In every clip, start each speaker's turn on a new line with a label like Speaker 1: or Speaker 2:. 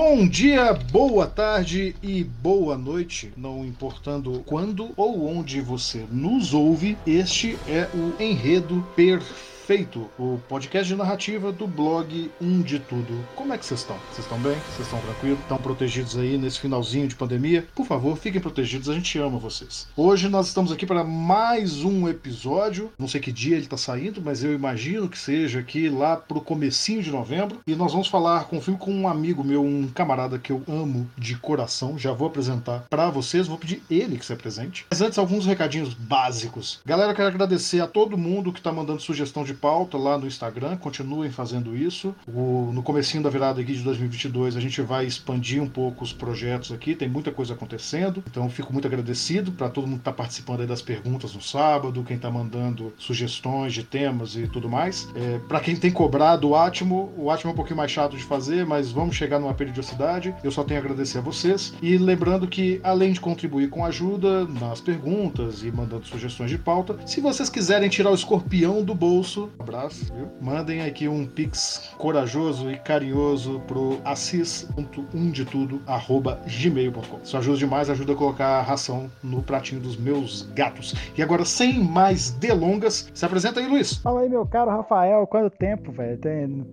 Speaker 1: Bom dia, boa tarde e boa noite, não importando quando ou onde você nos ouve, este é o Enredo Perfeito Feito, o podcast de narrativa do blog Um de Tudo. Como é que vocês estão? Vocês estão bem? Vocês estão tranquilos? Estão protegidos aí nesse finalzinho de pandemia? Por favor, fiquem protegidos, a gente ama vocês. Hoje nós estamos aqui para mais um episódio. Não sei que dia ele está saindo, mas eu imagino que seja aqui lá pro comecinho de novembro. E nós vamos falar com um filme com um amigo meu, um camarada que eu amo de coração. Já vou apresentar para vocês, vou pedir ele que se apresente. Mas antes, alguns recadinhos básicos. Galera, quero agradecer a todo mundo que está mandando sugestão de pauta lá no Instagram, continuem fazendo isso. O, no comecinho da virada aqui de 2022 a gente vai expandir um pouco os projetos aqui, tem muita coisa acontecendo, então fico muito agradecido para todo mundo que está participando das perguntas no sábado, quem está mandando sugestões de temas e tudo mais. É, para quem tem cobrado o Atmo, o Atmo é um pouquinho mais chato de fazer, mas vamos chegar numa periodicidade. Eu só tenho a agradecer a vocês e lembrando que além de contribuir com ajuda nas perguntas e mandando sugestões de pauta, se vocês quiserem tirar o escorpião do bolso, um abraço, viu? Mandem aqui um pix corajoso e carinhoso pro assis.umdetudo@gmail.com. Isso ajuda demais, ajuda a colocar a ração no pratinho dos meus gatos. E agora, sem mais delongas, se apresenta aí, Luiz.
Speaker 2: Fala aí, meu caro Rafael, quanto tempo, velho?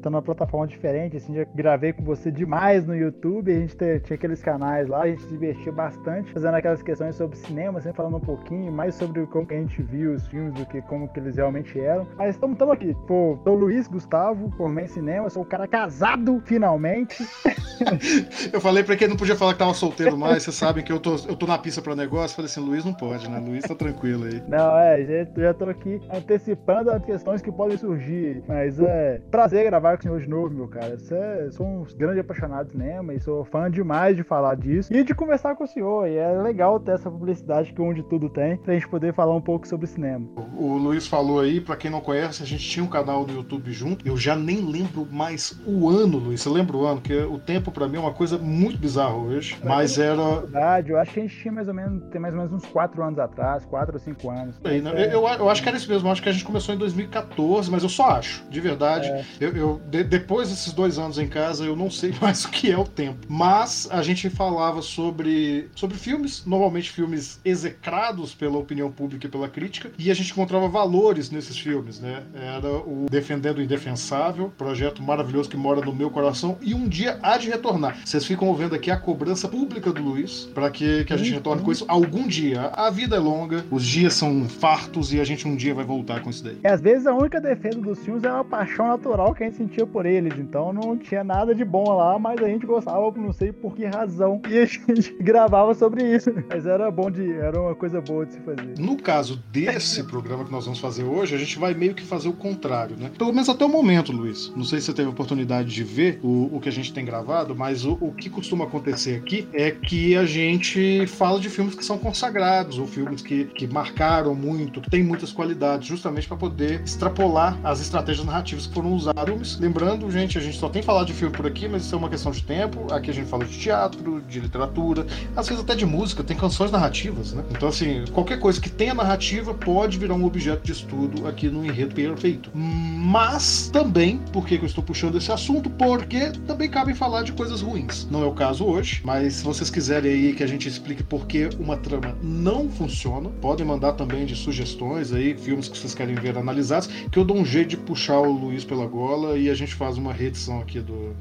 Speaker 2: Tô numa plataforma diferente, assim, já gravei com você demais no YouTube, a gente tinha aqueles canais lá, a gente se divertiu bastante fazendo aquelas questões sobre cinema, sempre falando um pouquinho mais sobre como que a gente viu os filmes do que como que eles realmente eram. Mas estamos aqui. Pô, sou Luiz Gustavo, formei em cinema, sou o cara casado, finalmente.
Speaker 1: eu falei pra quem não podia falar que tava solteiro mais, vocês sabem que eu tô, eu tô na pista pra negócio, falei assim, Luiz não pode, né? Luiz tá tranquilo aí.
Speaker 2: Não, é, já, já tô aqui antecipando as questões que podem surgir, mas é prazer gravar com o senhor de novo, meu cara. É, sou um grande apaixonado de cinema e sou fã demais de falar disso e de conversar com o senhor, e é legal ter essa publicidade que onde tudo tem, pra gente poder falar um pouco sobre cinema.
Speaker 1: O, o Luiz falou aí, pra quem não conhece, a gente tinha um canal no YouTube junto. Eu já nem lembro mais o ano, Luiz. Você lembra o ano? Que o tempo para mim é uma coisa muito bizarra hoje. Mas era.
Speaker 2: Verdade, eu acho que a gente tinha mais ou menos, tem mais ou menos uns 4 anos atrás, 4 ou 5 anos.
Speaker 1: Né? eu, eu, eu, acho que era isso mesmo. Eu acho que a gente começou em 2014, mas eu só acho, de verdade. É. Eu, eu de, depois desses dois anos em casa, eu não sei mais o que é o tempo. Mas a gente falava sobre, sobre filmes, normalmente filmes execrados pela opinião pública e pela crítica, e a gente encontrava valores nesses filmes, né? Era o Defendendo o Indefensável, projeto maravilhoso que mora no meu coração e um dia há de retornar. Vocês ficam ouvindo aqui a cobrança pública do Luiz para que, que a gente retorne com isso algum dia. A vida é longa, os dias são fartos e a gente um dia vai voltar com isso daí.
Speaker 2: E às vezes a única defesa dos filmes é uma paixão natural que a gente sentia por eles, então não tinha nada de bom lá, mas a gente gostava, não sei por que razão, e a gente gravava sobre isso. Mas era bom de, era uma coisa boa de se fazer.
Speaker 1: No caso desse programa que nós vamos fazer hoje, a gente vai meio que fazer o contrário, né? Pelo menos até o momento, Luiz. Não sei se você teve oportunidade de ver o, o que a gente tem gravado, mas o, o que costuma acontecer aqui é que a gente fala de filmes que são consagrados, ou filmes que, que marcaram muito, que têm muitas qualidades, justamente para poder extrapolar as estratégias narrativas que foram usadas. Lembrando, gente, a gente só tem falado de filme por aqui, mas isso é uma questão de tempo. Aqui a gente fala de teatro, de literatura, às vezes até de música, tem canções narrativas, né? Então, assim, qualquer coisa que tenha narrativa pode virar um objeto de estudo aqui no enredo feito. Mas também, por que eu estou puxando esse assunto? Porque também cabe falar de coisas ruins. Não é o caso hoje, mas se vocês quiserem aí que a gente explique por que uma trama não funciona, podem mandar também de sugestões aí, filmes que vocês querem ver analisados, que eu dou um jeito de puxar o Luiz pela gola e a gente faz uma reedição aqui do,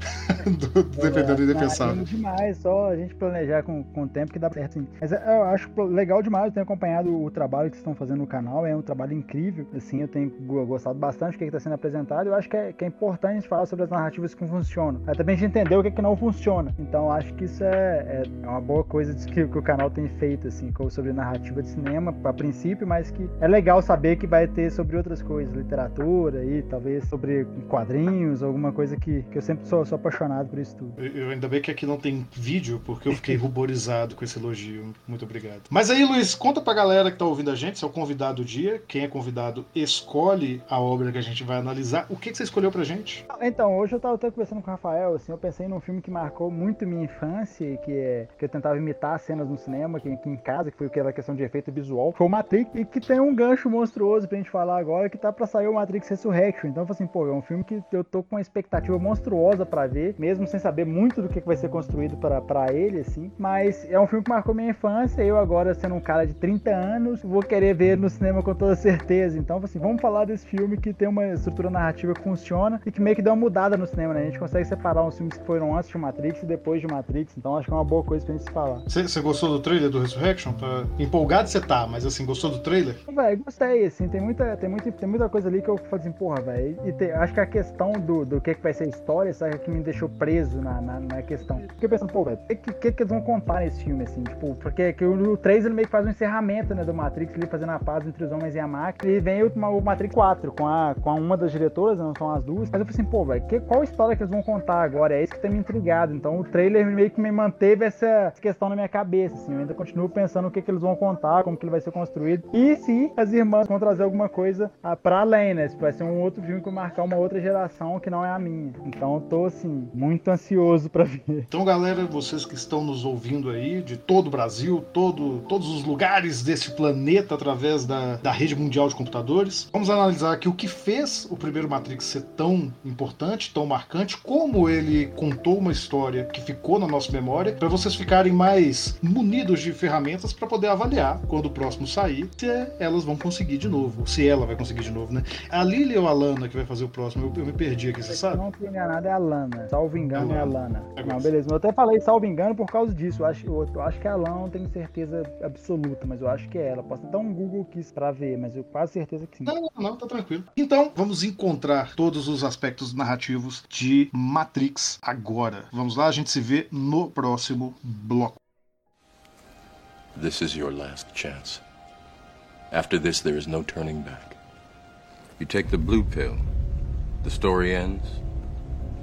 Speaker 1: do, do é, Dependendo e Indefensável.
Speaker 2: É demais, só a gente planejar com, com o tempo que dá certo sim. Mas eu acho legal demais, eu tenho acompanhado o trabalho que vocês estão fazendo no canal, é um trabalho incrível, assim, eu tenho gostado bastante do que está sendo apresentado. Eu acho que é, que é importante a gente falar sobre as narrativas que funcionam. Aí também a gente entender o que, é que não funciona. Então acho que isso é, é uma boa coisa que, que, o canal tem feito, assim, sobre narrativa de cinema, a princípio, mas que é legal saber que vai ter sobre outras coisas, literatura e talvez sobre quadrinhos, alguma coisa que, que eu sempre sou, sou apaixonado por isso tudo.
Speaker 1: Eu, eu ainda bem que aqui não tem vídeo, porque eu fiquei ruborizado com esse elogio. Muito obrigado. Mas aí, Luiz, conta pra galera que tá ouvindo a gente, se é o convidado do dia. Quem é convidado escolhe a a obra que a gente vai analisar. O que, que você escolheu pra gente?
Speaker 2: Então, hoje eu tava conversando com o Rafael, assim, eu pensei num filme que marcou muito minha infância, que é que eu tentava imitar cenas no cinema, que, que em casa, que foi aquela questão de efeito visual, foi o Matrix, e que tem um gancho monstruoso pra gente falar agora, que tá pra sair o Matrix Resurrection. Então, assim, pô, é um filme que eu tô com uma expectativa monstruosa para ver, mesmo sem saber muito do que vai ser construído para ele, assim. Mas é um filme que marcou minha infância. Eu, agora, sendo um cara de 30 anos, vou querer ver no cinema com toda certeza. Então, assim, vamos falar desse filme que tem uma estrutura narrativa que funciona e que meio que deu uma mudada no cinema, né? A gente consegue separar uns filmes que foram antes de Matrix e depois de Matrix. Então, acho que é uma boa coisa pra gente falar.
Speaker 1: Você gostou do trailer do Resurrection? Tá empolgado você tá, mas assim, gostou do trailer?
Speaker 2: Véi, gostei, assim, tem muita, tem, muita, tem muita coisa ali que eu falo assim, porra, velho. E te, acho que a questão do, do que, que vai ser a história, sabe, que me deixou preso na, na, na questão. Fiquei pensando, pô, velho, o que, que, que, eles vão contar nesse filme, assim? Tipo, porque que o 3 ele meio que faz um encerramento, né, do Matrix, ele fazendo a paz entre os homens e a máquina. E vem o, o Matrix 4 com, a, com a uma das diretoras, não são as duas. Mas eu falei assim, pô, velho, qual história que eles vão contar agora? É isso que tem me intrigado. Então o trailer meio que me manteve essa questão na minha cabeça, assim. Eu ainda continuo pensando o que, que eles vão contar, como que ele vai ser construído. E se as irmãs vão trazer alguma coisa ah, pra além, né? Se vai ser um outro filme que vai marcar uma outra geração que não é a minha. Então eu tô, assim, muito ansioso para ver.
Speaker 1: Então, galera, vocês que estão nos ouvindo aí, de todo o Brasil, todo, todos os lugares desse planeta através da, da rede mundial de computadores, vamos analisar aqui o que fez o primeiro Matrix ser tão importante, tão marcante, como ele contou uma história que ficou na nossa memória, para vocês ficarem mais munidos de ferramentas para poder avaliar quando o próximo sair, se elas vão conseguir de novo, se ela vai conseguir de novo, né? A Lily ou a Lana que vai fazer o próximo? Eu, eu me perdi aqui, você sabe?
Speaker 2: Não tô enganado, é a Lana. Salvo engano, é a Lana. É não, beleza. Eu até falei salvo engano por causa disso. Eu acho, eu, eu acho que é a Lana, não tenho certeza absoluta, mas eu acho que é ela. Posso dar um Google aqui pra ver, mas eu quase certeza que sim.
Speaker 1: Não, não, não, tá tranquilo. Então, vamos encontrar todos os aspectos narrativos de Matrix agora. Vamos lá, a gente se vê no próximo bloco.
Speaker 3: This is your last chance. After this, there is no turning back. You take the blue pill, the story ends.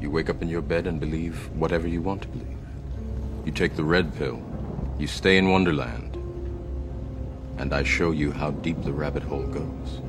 Speaker 3: You wake up in your bed and believe whatever you want to believe. You take the red pill, you stay in Wonderland, and I show you how deep the rabbit hole goes.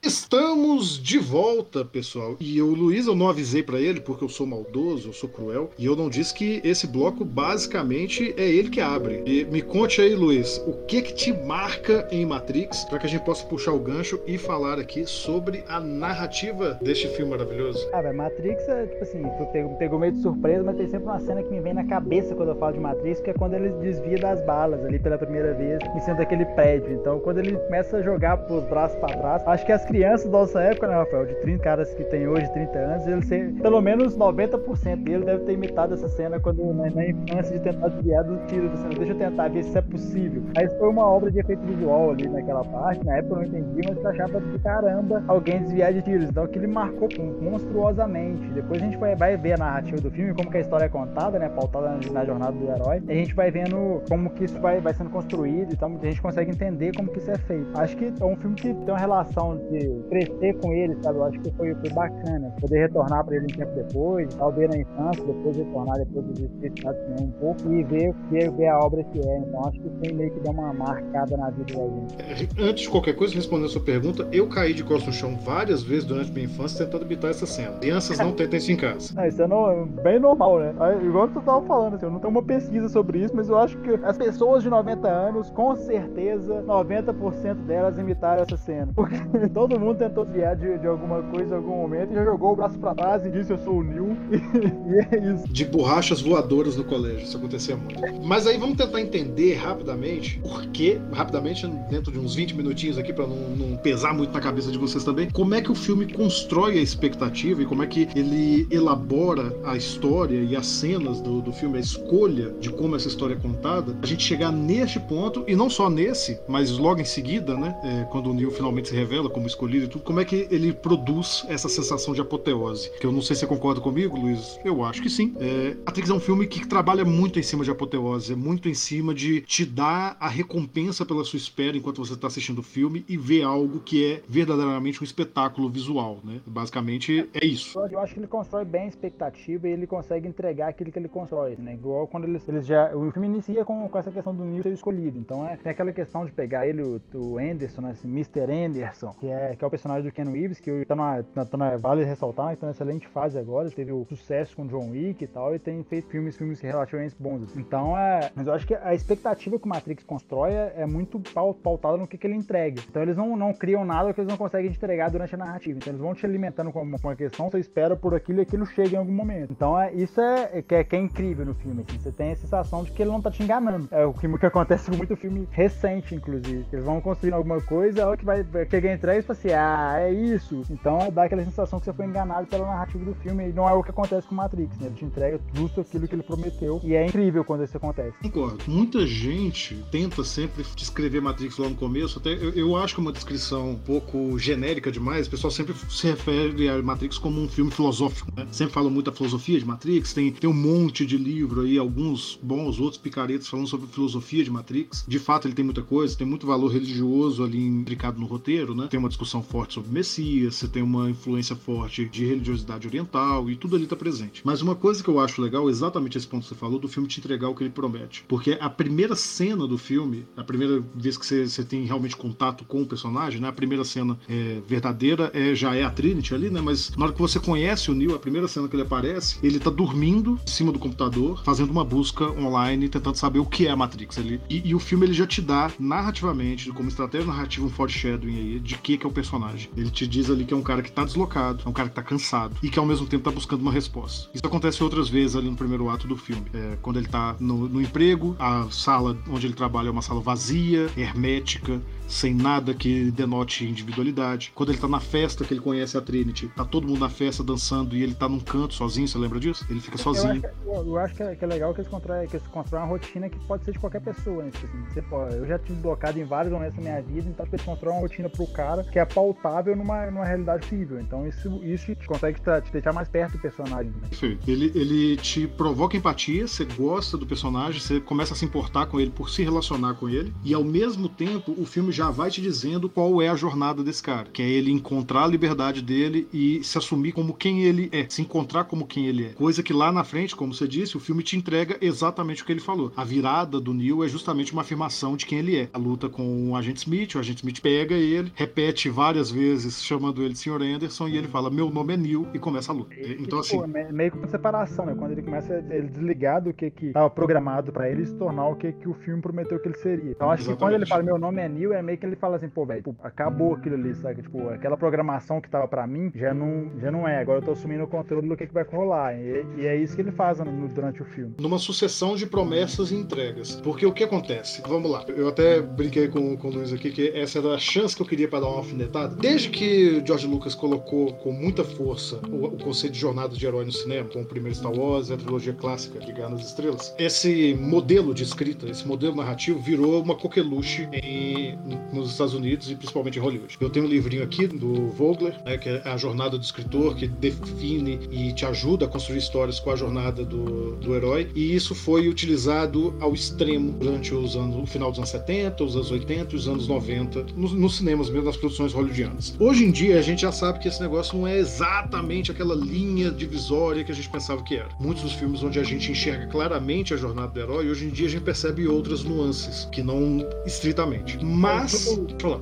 Speaker 1: Estamos de volta, pessoal. E o Luiz, eu não avisei para ele porque eu sou maldoso, eu sou cruel, e eu não disse que esse bloco basicamente é ele que abre. E me conte aí, Luiz, o que que te marca em Matrix para que a gente possa puxar o gancho e falar aqui sobre a narrativa deste filme maravilhoso?
Speaker 2: Ah, velho, Matrix é tipo assim, pegou, pegou meio de surpresa, mas tem sempre uma cena que me vem na cabeça quando eu falo de Matrix, que é quando ele desvia das balas ali pela primeira vez em cima daquele prédio. Então, quando ele começa a jogar pros braços para trás, acho que as crianças da nossa época, né, Rafael? De 30 caras que tem hoje 30 anos, ele ser, pelo menos 90% dele deve ter imitado essa cena quando na, infância de tentar desviar do tiro. Deixa eu tentar ver se isso é possível. Aí foi uma obra de efeito visual ali naquela parte. Na época eu não entendi, mas achava de caramba alguém desviar de tiros. Então aquilo marcou monstruosamente. Depois a gente vai, vai ver a narrativa do filme, como que a história é contada, né? Pautada na, na jornada do herói. E a gente vai vendo como que isso vai, vai sendo construído. Então a gente consegue entender como que isso é feito. Acho que é um filme que tem uma relação de crescer com ele, sabe? Eu acho que foi, foi bacana. Poder retornar para ele um tempo depois, talvez na infância, depois retornar depois dos especificados um pouco e ver, ver, ver a obra que é. Então acho que tem meio que deu uma marcada na vida da gente.
Speaker 1: É, antes de qualquer coisa, respondendo a sua pergunta, eu caí de costas no chão várias vezes durante minha infância tentando evitar essa cena. Crianças não tentem isso em casa.
Speaker 2: Ah, isso é no, bem normal, né? Igual tu tava falando, assim, eu não tenho uma pesquisa sobre isso, mas eu acho que as pessoas de 90 anos, com certeza, 90% delas imitaram essa cena. Porque todo mundo mundo tentou desviar de, de alguma coisa em algum momento e já jogou o braço pra trás e disse eu sou o Neil. e é isso.
Speaker 1: De borrachas voadoras no colégio, isso acontecia muito. Mas aí vamos tentar entender rapidamente por que, rapidamente, dentro de uns 20 minutinhos aqui, para não, não, pesar muito na cabeça de vocês também, como é que o filme constrói a expectativa e como é que ele elabora a história e as cenas do, do filme, a escolha de como essa história é contada, a gente chegar neste ponto, e não só nesse, mas logo em seguida, né, é, quando o Neil finalmente se revela como escolhida e tudo, como é que ele produz essa sensação de apoteose? Que eu não sei se você concorda comigo, Luiz. Eu acho que sim. É, Matrix é um filme que trabalha muito em cima de apoteose, é muito em cima de te dar a recompensa pela sua espera enquanto você está assistindo o filme e ver algo que é verdadeiramente um espetáculo visual, né? Basicamente é isso.
Speaker 2: Eu acho que ele constrói bem a expectativa e ele consegue entregar aquilo que ele constrói, né? Igual quando eles, eles já. O filme inicia com, com essa questão do Neil ser escolhido. Então é, tem aquela questão de pegar ele, o, o Anderson, né? Esse Mr. Anderson, que é, que é o personagem do Ken Reeves, que tá na, tá na, vale ressaltar, que tá na excelente fase agora. Teve o sucesso com John Wick e tal, e tem feito filmes, filmes relativamente bons. Então é. Mas eu acho que a expectativa que o Matrix constrói é, é muito pautada no que, que ele entrega. Então eles não, não criam nada que eles não conseguem entregar durante a narrativa. Então eles vão te alimentando com uma, com questão, você espera por aquilo e aquilo chega em algum momento. Então é, isso é, que é, que é incrível no filme. Assim. Você tem a sensação de que ele não tá te enganando. É o que, que acontece com muito filme recente, inclusive. Eles vão construindo alguma coisa, a hora que vai chegar entrega e assim, ah, é isso. Então dá aquela sensação que você foi enganado pela narrativa do filme e não é o que acontece com Matrix, né? Ele te entrega justo aquilo que ele prometeu e é incrível quando isso acontece.
Speaker 1: Concordo. Muita gente tenta sempre descrever Matrix lá no começo, até eu, eu acho que é uma descrição um pouco genérica demais, o pessoal sempre se refere a Matrix como um filme filosófico, né? Sempre fala muito da filosofia de Matrix, tem, tem um monte de livro aí, alguns bons, outros picaretas falando sobre filosofia de Matrix. De fato, ele tem muita coisa, tem muito valor religioso ali implicado no roteiro, né? Tem uma discussão forte sobre Messias, você tem uma influência forte de religiosidade oriental e tudo ali tá presente. Mas uma coisa que eu acho legal, exatamente esse ponto que você falou, do filme te entregar o que ele promete. Porque a primeira cena do filme, a primeira vez que você, você tem realmente contato com o personagem, né? A primeira cena é, verdadeira é, já é a Trinity ali, né? Mas na hora que você conhece o Neo, a primeira cena que ele aparece, ele tá dormindo em cima do computador, fazendo uma busca online, tentando saber o que é a Matrix ali. E, e o filme ele já te dá narrativamente, como estratégia narrativa, um foreshadowing aí de que, que é o personagem. Ele te diz ali que é um cara que tá deslocado, é um cara que tá cansado e que ao mesmo tempo tá buscando uma resposta. Isso acontece outras vezes ali no primeiro ato do filme. É, quando ele tá no, no emprego, a sala onde ele trabalha é uma sala vazia, hermética, sem nada que denote individualidade. Quando ele tá na festa que ele conhece a Trinity, tá todo mundo na festa dançando e ele tá num canto sozinho, você lembra disso? Ele fica sozinho.
Speaker 2: Eu acho, eu acho que, é, que, é, legal que eles, constroem, que eles constroem uma rotina que pode ser de qualquer pessoa, né? Tipo assim, você pode, eu já tive blocado em vários momentos da minha vida, então eles constroem uma rotina pro cara que é pautável numa, numa realidade possível. Então isso, isso te consegue te, te deixar mais perto do personagem. Né?
Speaker 1: Perfeito. Ele, ele te provoca empatia, você gosta do personagem, você começa a se importar com ele por se relacionar com ele, e ao mesmo tempo o filme já vai te dizendo qual é a jornada desse cara, que é ele encontrar a liberdade dele e se assumir como quem ele é, se encontrar como quem ele é. Coisa que lá na frente, como você disse, o filme te entrega exatamente o que ele falou. A virada do Neil é justamente uma afirmação de quem ele é. A luta com o agente Smith, o agente Smith pega ele, repete várias vezes chamando ele de Sr. Anderson e ele fala: "Meu nome é Neil" e começa a luta. Então assim, Pô,
Speaker 2: é meio que uma separação, né? Quando ele começa ele desligar do que que estava programado para ele se tornar o que que o filme prometeu que ele seria. Então acho exatamente. que quando ele fala: "Meu nome é Neil", é meio que ele fala assim, pô, velho, tipo, acabou aquilo ali, sabe? Tipo, aquela programação que tava pra mim já não, já não é. Agora eu tô assumindo o controle do que, que vai rolar. E, e é isso que ele faz no, durante o filme.
Speaker 1: Numa sucessão de promessas e entregas. Porque o que acontece? Vamos lá. Eu até brinquei com, com o Luiz aqui que essa era a chance que eu queria para dar uma alfinetada. Desde que George Lucas colocou com muita força o, o conceito de jornada de herói no cinema, com o primeiro Star Wars a trilogia clássica de Guerra nas Estrelas, esse modelo de escrita, esse modelo narrativo virou uma coqueluche em, nos Estados Unidos e principalmente em Hollywood. Eu tenho um livrinho aqui do Vogler, né, que é a jornada do escritor, que define e te ajuda a construir histórias com a jornada do, do herói. E isso foi utilizado ao extremo durante os anos, o final dos anos 70, os anos 80 e os anos 90, nos, nos cinemas mesmo, nas produções hollywoodianas. Hoje em dia, a gente já sabe que esse negócio não é exatamente aquela linha divisória que a gente pensava que era. Muitos dos filmes onde a gente enxerga claramente a jornada do herói, hoje em dia a gente percebe outras nuances, que não estritamente. Mas.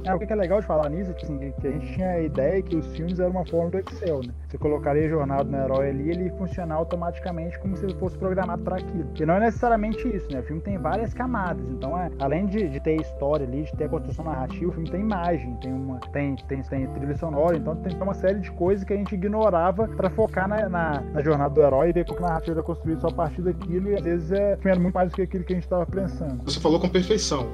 Speaker 2: É, o que é legal de falar nisso, assim, que a gente tinha a ideia que os filmes eram uma forma do Excel, né? Você colocaria a jornada no herói ali, ele ia funcionar automaticamente como se ele fosse programado para aquilo. E não é necessariamente isso, né? O filme tem várias camadas, então é, além de, de ter história ali, de ter construção narrativa, o filme tem imagem, tem uma tem, tem, tem trilha sonora, então tem uma série de coisas que a gente ignorava para focar na, na, na, jornada do herói e ver como a narrativa era construída só a partir daquilo, e às vezes é, era muito mais do que aquilo que a gente estava pensando.
Speaker 1: Você falou com perfeição.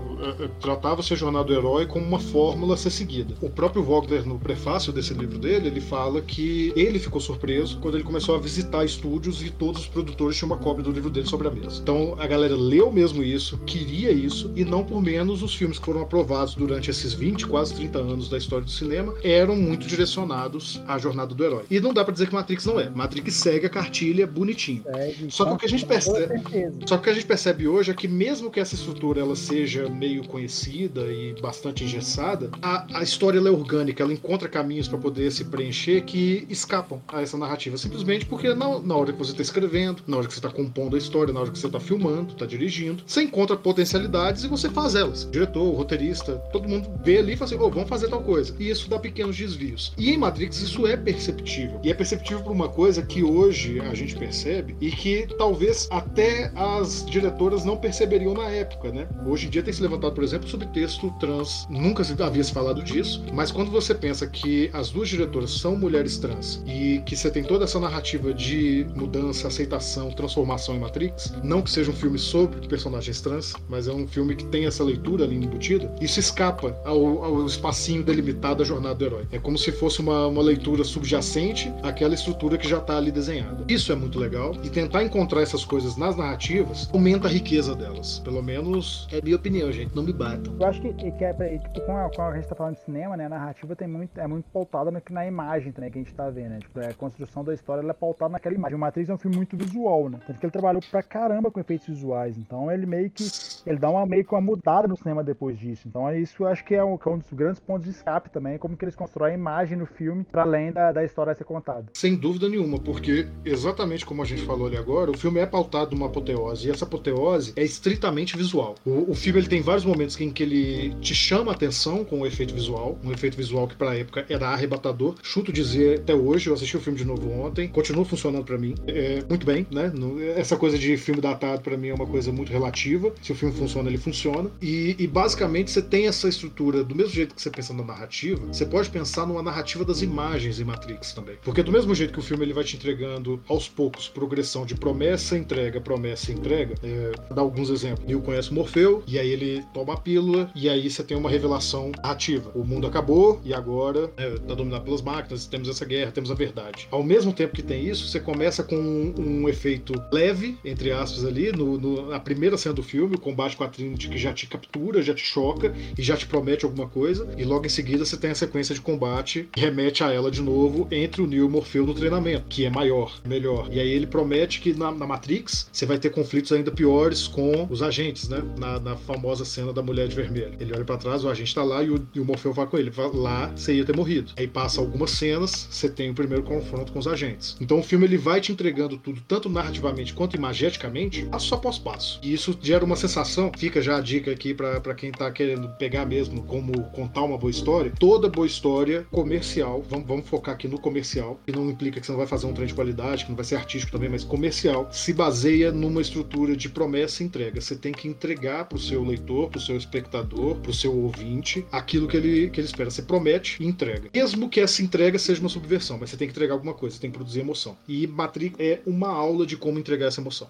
Speaker 1: Tratava-se a jornada do do herói como uma fórmula a ser seguida. O próprio Wagner, no prefácio desse livro dele, ele fala que ele ficou surpreso quando ele começou a visitar estúdios e todos os produtores tinham uma cópia do livro dele sobre a mesa. Então a galera leu mesmo isso, queria isso, e não por menos os filmes que foram aprovados durante esses 20, quase 30 anos da história do cinema eram muito direcionados à jornada do herói. E não dá para dizer que Matrix não é. Matrix segue a cartilha bonitinho. Só que o que a gente percebe, só que a gente percebe hoje é que mesmo que essa estrutura ela seja meio conhecida e bastante engessada, a, a história é orgânica, ela encontra caminhos para poder se preencher que escapam a essa narrativa, simplesmente porque na, na hora que você está escrevendo, na hora que você está compondo a história, na hora que você está filmando, está dirigindo, você encontra potencialidades e você faz elas. O diretor, o roteirista, todo mundo vê ali e fala assim: oh, vamos fazer tal coisa. E isso dá pequenos desvios. E em Matrix isso é perceptível. E é perceptível por uma coisa que hoje a gente percebe e que talvez até as diretoras não perceberiam na época, né? Hoje em dia tem se levantado, por exemplo, o subtexto trans. Nunca havia se falado disso, mas quando você pensa que as duas diretoras são mulheres trans e que você tem toda essa narrativa de mudança, aceitação, transformação em Matrix, não que seja um filme sobre personagens trans, mas é um filme que tem essa leitura ali embutida, isso escapa ao, ao espacinho delimitado da jornada do herói. É como se fosse uma, uma leitura subjacente àquela estrutura que já está ali desenhada. Isso é muito legal e tentar encontrar essas coisas nas narrativas aumenta a riqueza delas. Pelo menos é minha opinião, gente. Não me batam.
Speaker 2: Eu acho que, que é, tipo, com a, com a gente tá falando de cinema, né? A narrativa tem muito, é muito pautada na, na imagem também que a gente tá vendo, né? Tipo, é, a construção da história é pautada naquela imagem. O Matrix é um filme muito visual, né? Tanto que ele trabalhou pra caramba com efeitos visuais. Então ele meio que. Ele dá uma meio que uma mudada no cinema depois disso. Então é isso eu acho que é um, que é um dos grandes pontos de escape também, como que eles constroem a imagem no filme para além da, da história a ser contada.
Speaker 1: Sem dúvida nenhuma, porque exatamente como a gente falou ali agora, o filme é pautado numa apoteose, e essa apoteose é estritamente visual. O, o filme ele tem vários momentos em que ele te chama a atenção com o efeito visual, um efeito visual que pra época era arrebatador. Chuto dizer até hoje, eu assisti o filme de novo ontem, continua funcionando para mim é, muito bem, né? Essa coisa de filme datado para mim é uma coisa muito relativa. Se o filme funciona, ele funciona. E, e basicamente você tem essa estrutura, do mesmo jeito que você pensa na narrativa, você pode pensar numa narrativa das imagens em Matrix também. Porque do mesmo jeito que o filme ele vai te entregando aos poucos progressão de promessa, entrega, promessa, entrega, é, dar alguns exemplos. Neil conhece Morfeu, e aí ele toma a pílula, e aí você tem uma revelação narrativa. O mundo acabou, e agora é, tá dominado pelas máquinas, temos essa guerra, temos a verdade. Ao mesmo tempo que tem isso, você começa com um, um efeito leve, entre aspas, ali, no, no, na primeira cena do filme, o combate com a Trinity que já te captura, já te choca e já te promete alguma coisa, e logo em seguida você tem a sequência de combate que remete a ela de novo entre o Neo e o Morfeu no treinamento, que é maior, melhor. E aí ele promete que na, na Matrix você vai ter conflitos ainda piores com os agentes, né? Na, na famosa cena da mulher de vermelho. Ele olha para trás, o agente tá lá e o, e o Morfeu vai com ele. Lá você ia ter morrido. Aí passa algumas cenas, você tem o primeiro confronto com os agentes. Então o filme ele vai te entregando tudo, tanto narrativamente quanto imageticamente, passo após passo. E isso gera uma sensação, fica já a dica aqui para quem tá querendo pegar mesmo como contar uma boa história. Toda boa história comercial, vamos, vamos focar aqui no comercial, que não implica que você não vai fazer um trem de qualidade, que não vai ser artístico também, mas comercial, se baseia numa estrutura de promessa e entrega. Você tem que entregar para o seu leitor, para o seu espectador, para o seu ouvinte, aquilo que ele, que ele espera. Você promete e entrega. Mesmo que essa entrega seja uma subversão, mas você tem que entregar alguma coisa, você tem que produzir emoção. E Matrix é uma aula de como entregar essa emoção.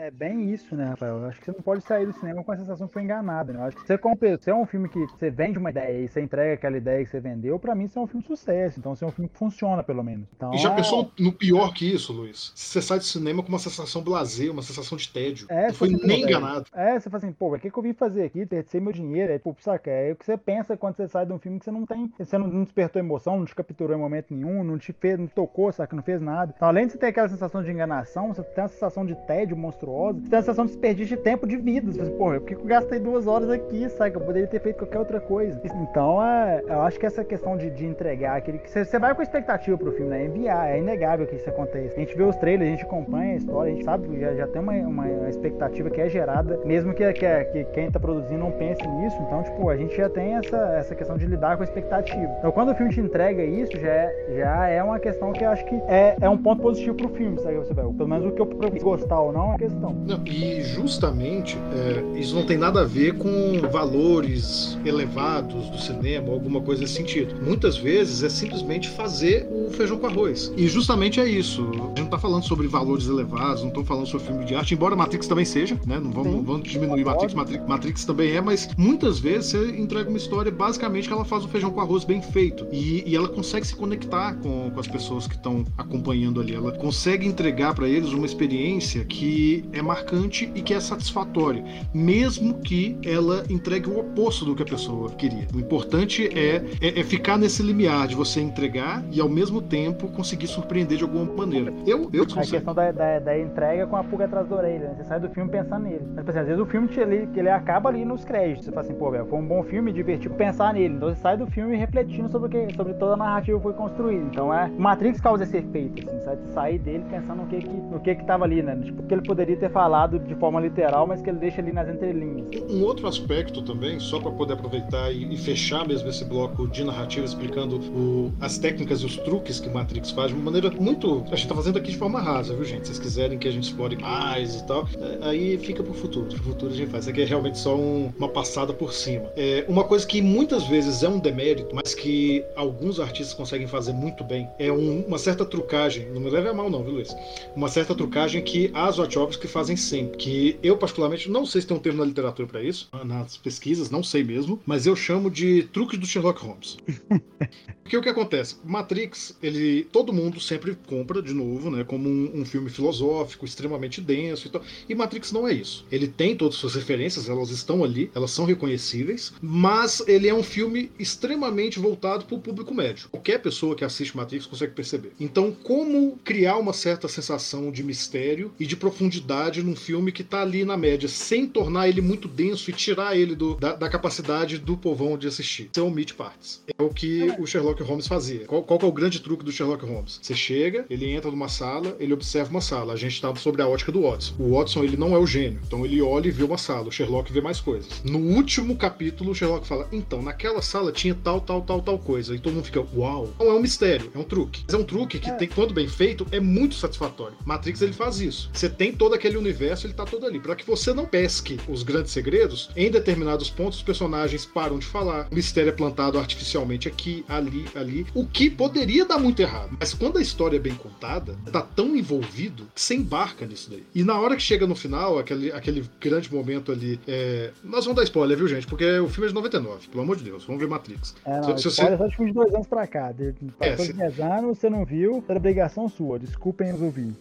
Speaker 2: É bem isso, né, Rafael? Eu acho que você não pode sair do cinema com a sensação que foi enganado, né? Eu acho que você se é um filme que você vende uma ideia e você entrega aquela ideia que você vendeu, pra mim isso é um filme de sucesso. Então, isso é um filme que funciona, pelo menos. Então,
Speaker 1: e já é... pensou no pior que isso, Luiz? Você sai do cinema com uma sensação blasé, uma sensação de tédio. É, não foi nem enganado.
Speaker 2: É, você fala assim, pô, o que, que eu vim fazer aqui? Perder meu dinheiro? É, pô, saca? É o que você pensa quando você sai de um filme que você não tem. Você não, não despertou emoção, não te capturou em momento nenhum, não te fez, não tocou, saca? Não fez nada. Então, além de você ter aquela sensação de enganação, você tem a sensação de tédio você tem a sensação de desperdício de tempo de vida. Você, porra, por que eu gastei duas horas aqui, sabe? Eu poderia ter feito qualquer outra coisa. Então, é, eu acho que essa questão de, de entregar aquele que você, vai com expectativa pro filme, né? Enviar, é inegável que isso aconteça. A gente vê os trailers, a gente acompanha a história, a gente sabe, já, já tem uma, uma expectativa que é gerada, mesmo que, que, que quem tá produzindo não pense nisso. Então, tipo, a gente já tem essa, essa questão de lidar com a expectativa. Então, quando o filme te entrega isso, já é, já é uma questão que eu acho que é, é um ponto positivo pro filme, sabe? Você pelo menos o que eu gostar ou não é questão questão.
Speaker 1: Não, e justamente é, isso não tem nada a ver com valores elevados do cinema ou alguma coisa nesse sentido. Muitas vezes é simplesmente fazer o feijão com arroz. E justamente é isso. A gente não tá falando sobre valores elevados, não estamos falando sobre filme de arte, embora Matrix também seja, né? Não vamos, não vamos diminuir Matrix, Matrix, Matrix também é, mas muitas vezes você entrega uma história basicamente que ela faz o feijão com arroz bem feito. E, e ela consegue se conectar com, com as pessoas que estão acompanhando ali. Ela consegue entregar para eles uma experiência que é marcante e que é satisfatória, mesmo que ela entregue o oposto do que a pessoa queria. O importante é, é, é ficar nesse limiar de você entregar e ao mesmo tempo conseguir surpreender de alguma maneira. Eu, eu
Speaker 2: A questão da, da, da, entrega com a pulga atrás da orelha, né? Você sai do filme pensando nele. Mas, assim, às vezes o filme te, ele, ele acaba ali nos créditos. Você fala assim, pô, velho, foi um bom filme, divertido pensar nele. Então você sai do filme refletindo sobre, o que, sobre toda a narrativa que foi construída. Então é. Matrix causa esse efeito, assim, sabe? Sair dele pensando no que que, no que que tava ali, né? Tipo, que ele poderia ter falado de forma literal, mas que ele deixa ali nas entrelinhas.
Speaker 1: Um outro aspecto também, só para poder aproveitar e, e, fechar mesmo esse bloco de narrativa explicando o, as técnicas e os truques que Matrix faz de uma maneira muito. A gente tá fazendo aqui de forma rasa, viu, gente? Se vocês quiserem que a gente explore mais e tal, é, aí fica pro futuro. Pro futuro a gente faz. Isso aqui é realmente só um, uma passada por cima. É uma coisa que muitas vezes é um demérito, mas que alguns artistas conseguem fazer muito bem, é um, uma certa trucagem. Não me leve a mal, não, viu, Luiz? Uma certa trucagem que as Wachowski fazem sempre. Que eu, particularmente, não sei se tem um termo na literatura para isso, nas pesquisas, não sei mesmo, mas eu chamo de truques do Sherlock Holmes. Porque o que acontece? Matrix, ele todo mundo sempre compra de novo, né, como um, um, filme filosófico, extremamente denso e tal. E Matrix não é isso. Ele tem todas as suas referências, elas estão ali, elas são reconhecíveis, mas ele é um filme extremamente voltado para o público médio. Qualquer pessoa que assiste Matrix consegue perceber. Então, como criar uma certa sensação de mistério e de profundidade num filme que está ali na média, sem tornar ele muito denso e tirar ele do, da, da capacidade do povão de assistir? Você omite partes. É o que o Sherlock Holmes fazia. Qual, qual é o grande truque do Sherlock Holmes? Você chega, ele entra numa sala, ele observa uma sala. A gente está sobre a ótica do Watson. O Watson, ele não é o gênio. Então ele olha e vê uma sala. O Sherlock vê mais coisas. No último capítulo, o Sherlock fala: então, naquela sala tinha tal, tal, tal, tal coisa. E todo mundo fica: uau. Não é um mistério, é um truque. Mas é um truque que, é. tem, quando bem feito, é muito satisfatório. Matrix, ele faz isso. Você tem todo aquele universo, ele tá todo ali. Para que você não pesque os grandes segredos, em determinados pontos, os personagens param de falar. O mistério é plantado artificialmente aqui, ali, ali, o que poderia dar muito errado. Mas quando a história é bem contada, tá tão envolvido que você embarca nisso daí. E na hora que chega no final, aquele, aquele grande momento ali, é... nós vamos dar spoiler, viu, gente? Porque o filme é de 99, pelo amor de Deus, vamos ver Matrix.
Speaker 2: É, não, se, se você... só de de dois anos pra cá. De, é, se... 10 anos, você não viu, era obrigação sua. Desculpem os ouvintes.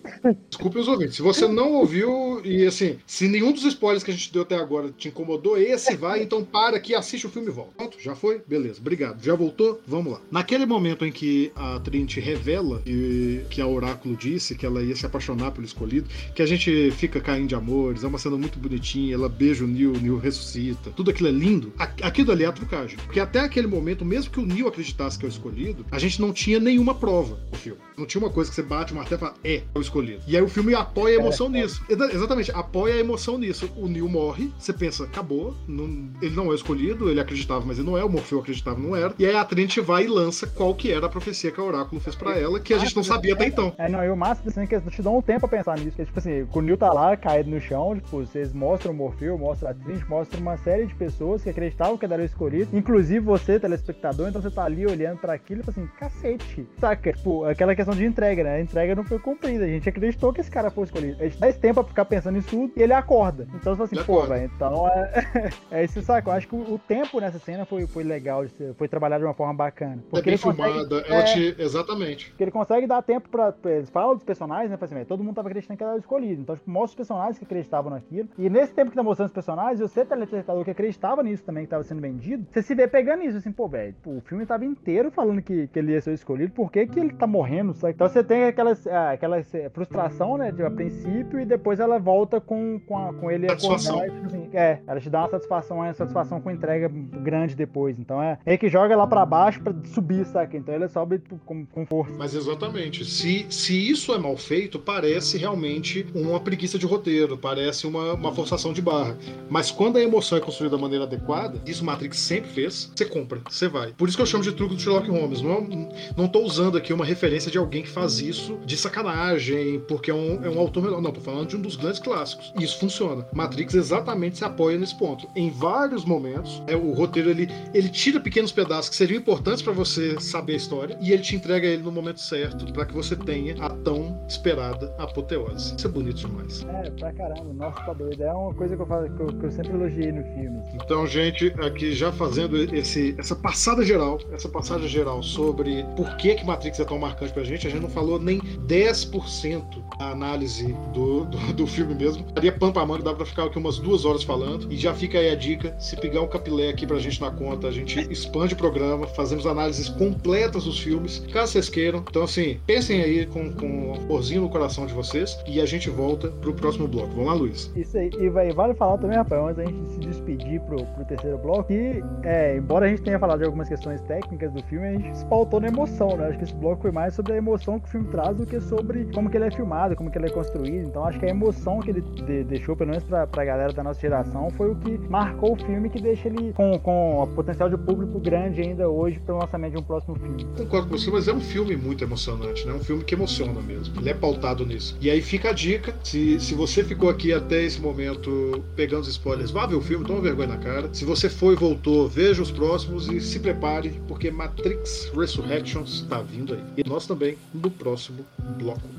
Speaker 1: Desculpem os ouvintes. Se você não ouviu, e assim, se nenhum dos spoilers que a gente deu até agora te incomodou, esse vai, então para aqui, assiste o filme e volta. Pronto, já foi? Beleza, obrigado. Já voltou? Vamos lá. Naquele momento em que a Trinity revela que, que a Oráculo disse que ela ia se apaixonar pelo escolhido, que a gente fica caindo de amores, é uma cena muito bonitinha, ela beija o Neil, o Neil ressuscita, tudo aquilo é lindo. Aquilo ali é a trucagem. Porque até aquele momento, mesmo que o Neil acreditasse que é o escolhido, a gente não tinha nenhuma prova no filme. Não tinha uma coisa que você bate o martelo e fala, é, é o escolhido. E aí o filme apoia a emoção é, Exatamente, apoia a emoção nisso. O Neil morre, você pensa, acabou, não, ele não é escolhido, ele acreditava, mas ele não é, o Morfeu acreditava, não era. E aí a Trinity vai e lança qual que era a profecia que a Oráculo fez pra ela, que a gente não sabia até então.
Speaker 2: É, não, e o máximo assim, é que eles te dão um tempo pra pensar nisso. Tipo assim, o Neil tá lá, caído no chão, tipo, vocês mostram o Morfeu, mostram a Trinity, mostram uma série de pessoas que acreditavam que era o escolhido, inclusive você, telespectador, então você tá ali olhando para aquilo e fala assim, cacete, saca? Tipo, aquela questão de entrega, né? A entrega não foi cumprida, a gente acreditou que esse cara foi escolhido. A gente dá esse tempo pra ficar pensando nisso tudo e ele acorda. Então você fala assim, pô, velho, então é, é esse saco. Eu acho que o, o, tempo nessa cena foi, foi legal, foi trabalhado de uma forma bacana.
Speaker 1: Porque é bem filmada, é, te... Exatamente.
Speaker 2: Porque ele consegue dar tempo pra. Eles falam dos personagens, né? Assim, todo mundo tava acreditando que era escolhido. Então, tipo, mostra os personagens que acreditavam naquilo. E nesse tempo que tá mostrando os personagens, você, telespectador que acreditava nisso também, que tava sendo vendido, você se vê pegando isso, assim, pô, velho, o filme tava inteiro falando que, que ele ia ser o escolhido, por que, que ele tá morrendo? Sabe? Então você tem aquela, ah, aquela frustração, né, de, a princípio, e depois ela volta com, com, a, com ele acordar. Tipo assim, é, ela te dá uma satisfação, uma satisfação com entrega grande depois. Então é ele que joga lá para baixo para subir, saca? Então ele sobe com, com força.
Speaker 1: Mas exatamente. Se, se isso é mal feito, parece realmente uma preguiça de roteiro, parece uma, uma forçação de barra. Mas quando a emoção é construída da maneira adequada, isso Matrix sempre fez, você compra, você vai. Por isso que eu chamo de truque do Sherlock Holmes. Não, não tô usando aqui uma referência de alguém que faz isso de sacanagem, porque é um, é um autor melhor. Não, tô falando falando de um dos grandes clássicos. E isso funciona. Matrix exatamente se apoia nesse ponto. Em vários momentos, é, o roteiro ele, ele tira pequenos pedaços que seriam importantes para você saber a história e ele te entrega ele no momento certo para que você tenha a tão esperada apoteose. Isso é bonito demais.
Speaker 2: É, pra caramba. Nossa, tá doido. É uma coisa que eu, falo, que eu, que eu sempre elogiei no filme.
Speaker 1: Então, gente, aqui já fazendo esse, essa passada geral, essa passagem geral sobre por que, que Matrix é tão marcante pra gente, a gente não falou nem 10% da análise do, do, do filme mesmo. Daria pano pra manga, dá pra ficar aqui umas duas horas falando. E já fica aí a dica: se pegar um capilé aqui pra gente na conta, a gente expande o programa, fazemos análises completas dos filmes, caso vocês queiram. Então, assim, pensem aí com, com um porzinho no coração de vocês e a gente volta pro próximo bloco. Vamos lá, Luiz.
Speaker 2: Isso aí. E vai, vale falar também, Rafael, antes da gente se despedir pro, pro terceiro bloco, que, é, embora a gente tenha falado de algumas questões técnicas do filme, a gente se pautou na emoção, né? Acho que esse bloco foi mais sobre a emoção que o filme traz do que sobre como que ele é filmado, como que ele é construído. Então, acho que a emoção que ele de, deixou, pelo menos pra, pra galera da nossa geração, foi o que marcou o filme que deixa ele com, com potencial de público grande ainda hoje para o lançamento de um próximo filme.
Speaker 1: Concordo com você, mas é um filme muito emocionante, né? Um filme que emociona mesmo. Ele é pautado nisso. E aí fica a dica: se, se você ficou aqui até esse momento pegando os spoilers, vá ver o filme, toma vergonha na cara. Se você foi e voltou, veja os próximos e se prepare, porque Matrix Resurrections está vindo aí. E nós também no próximo bloco.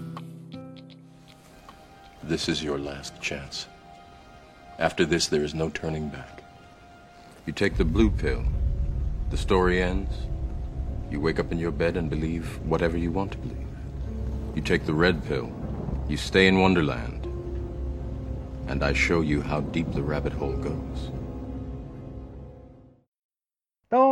Speaker 3: This is your last chance. After this, there is no turning back. You take the blue pill, the story ends. You wake up in your bed and believe whatever you want to believe. You take the red pill, you stay in Wonderland, and I show you how deep the rabbit hole goes.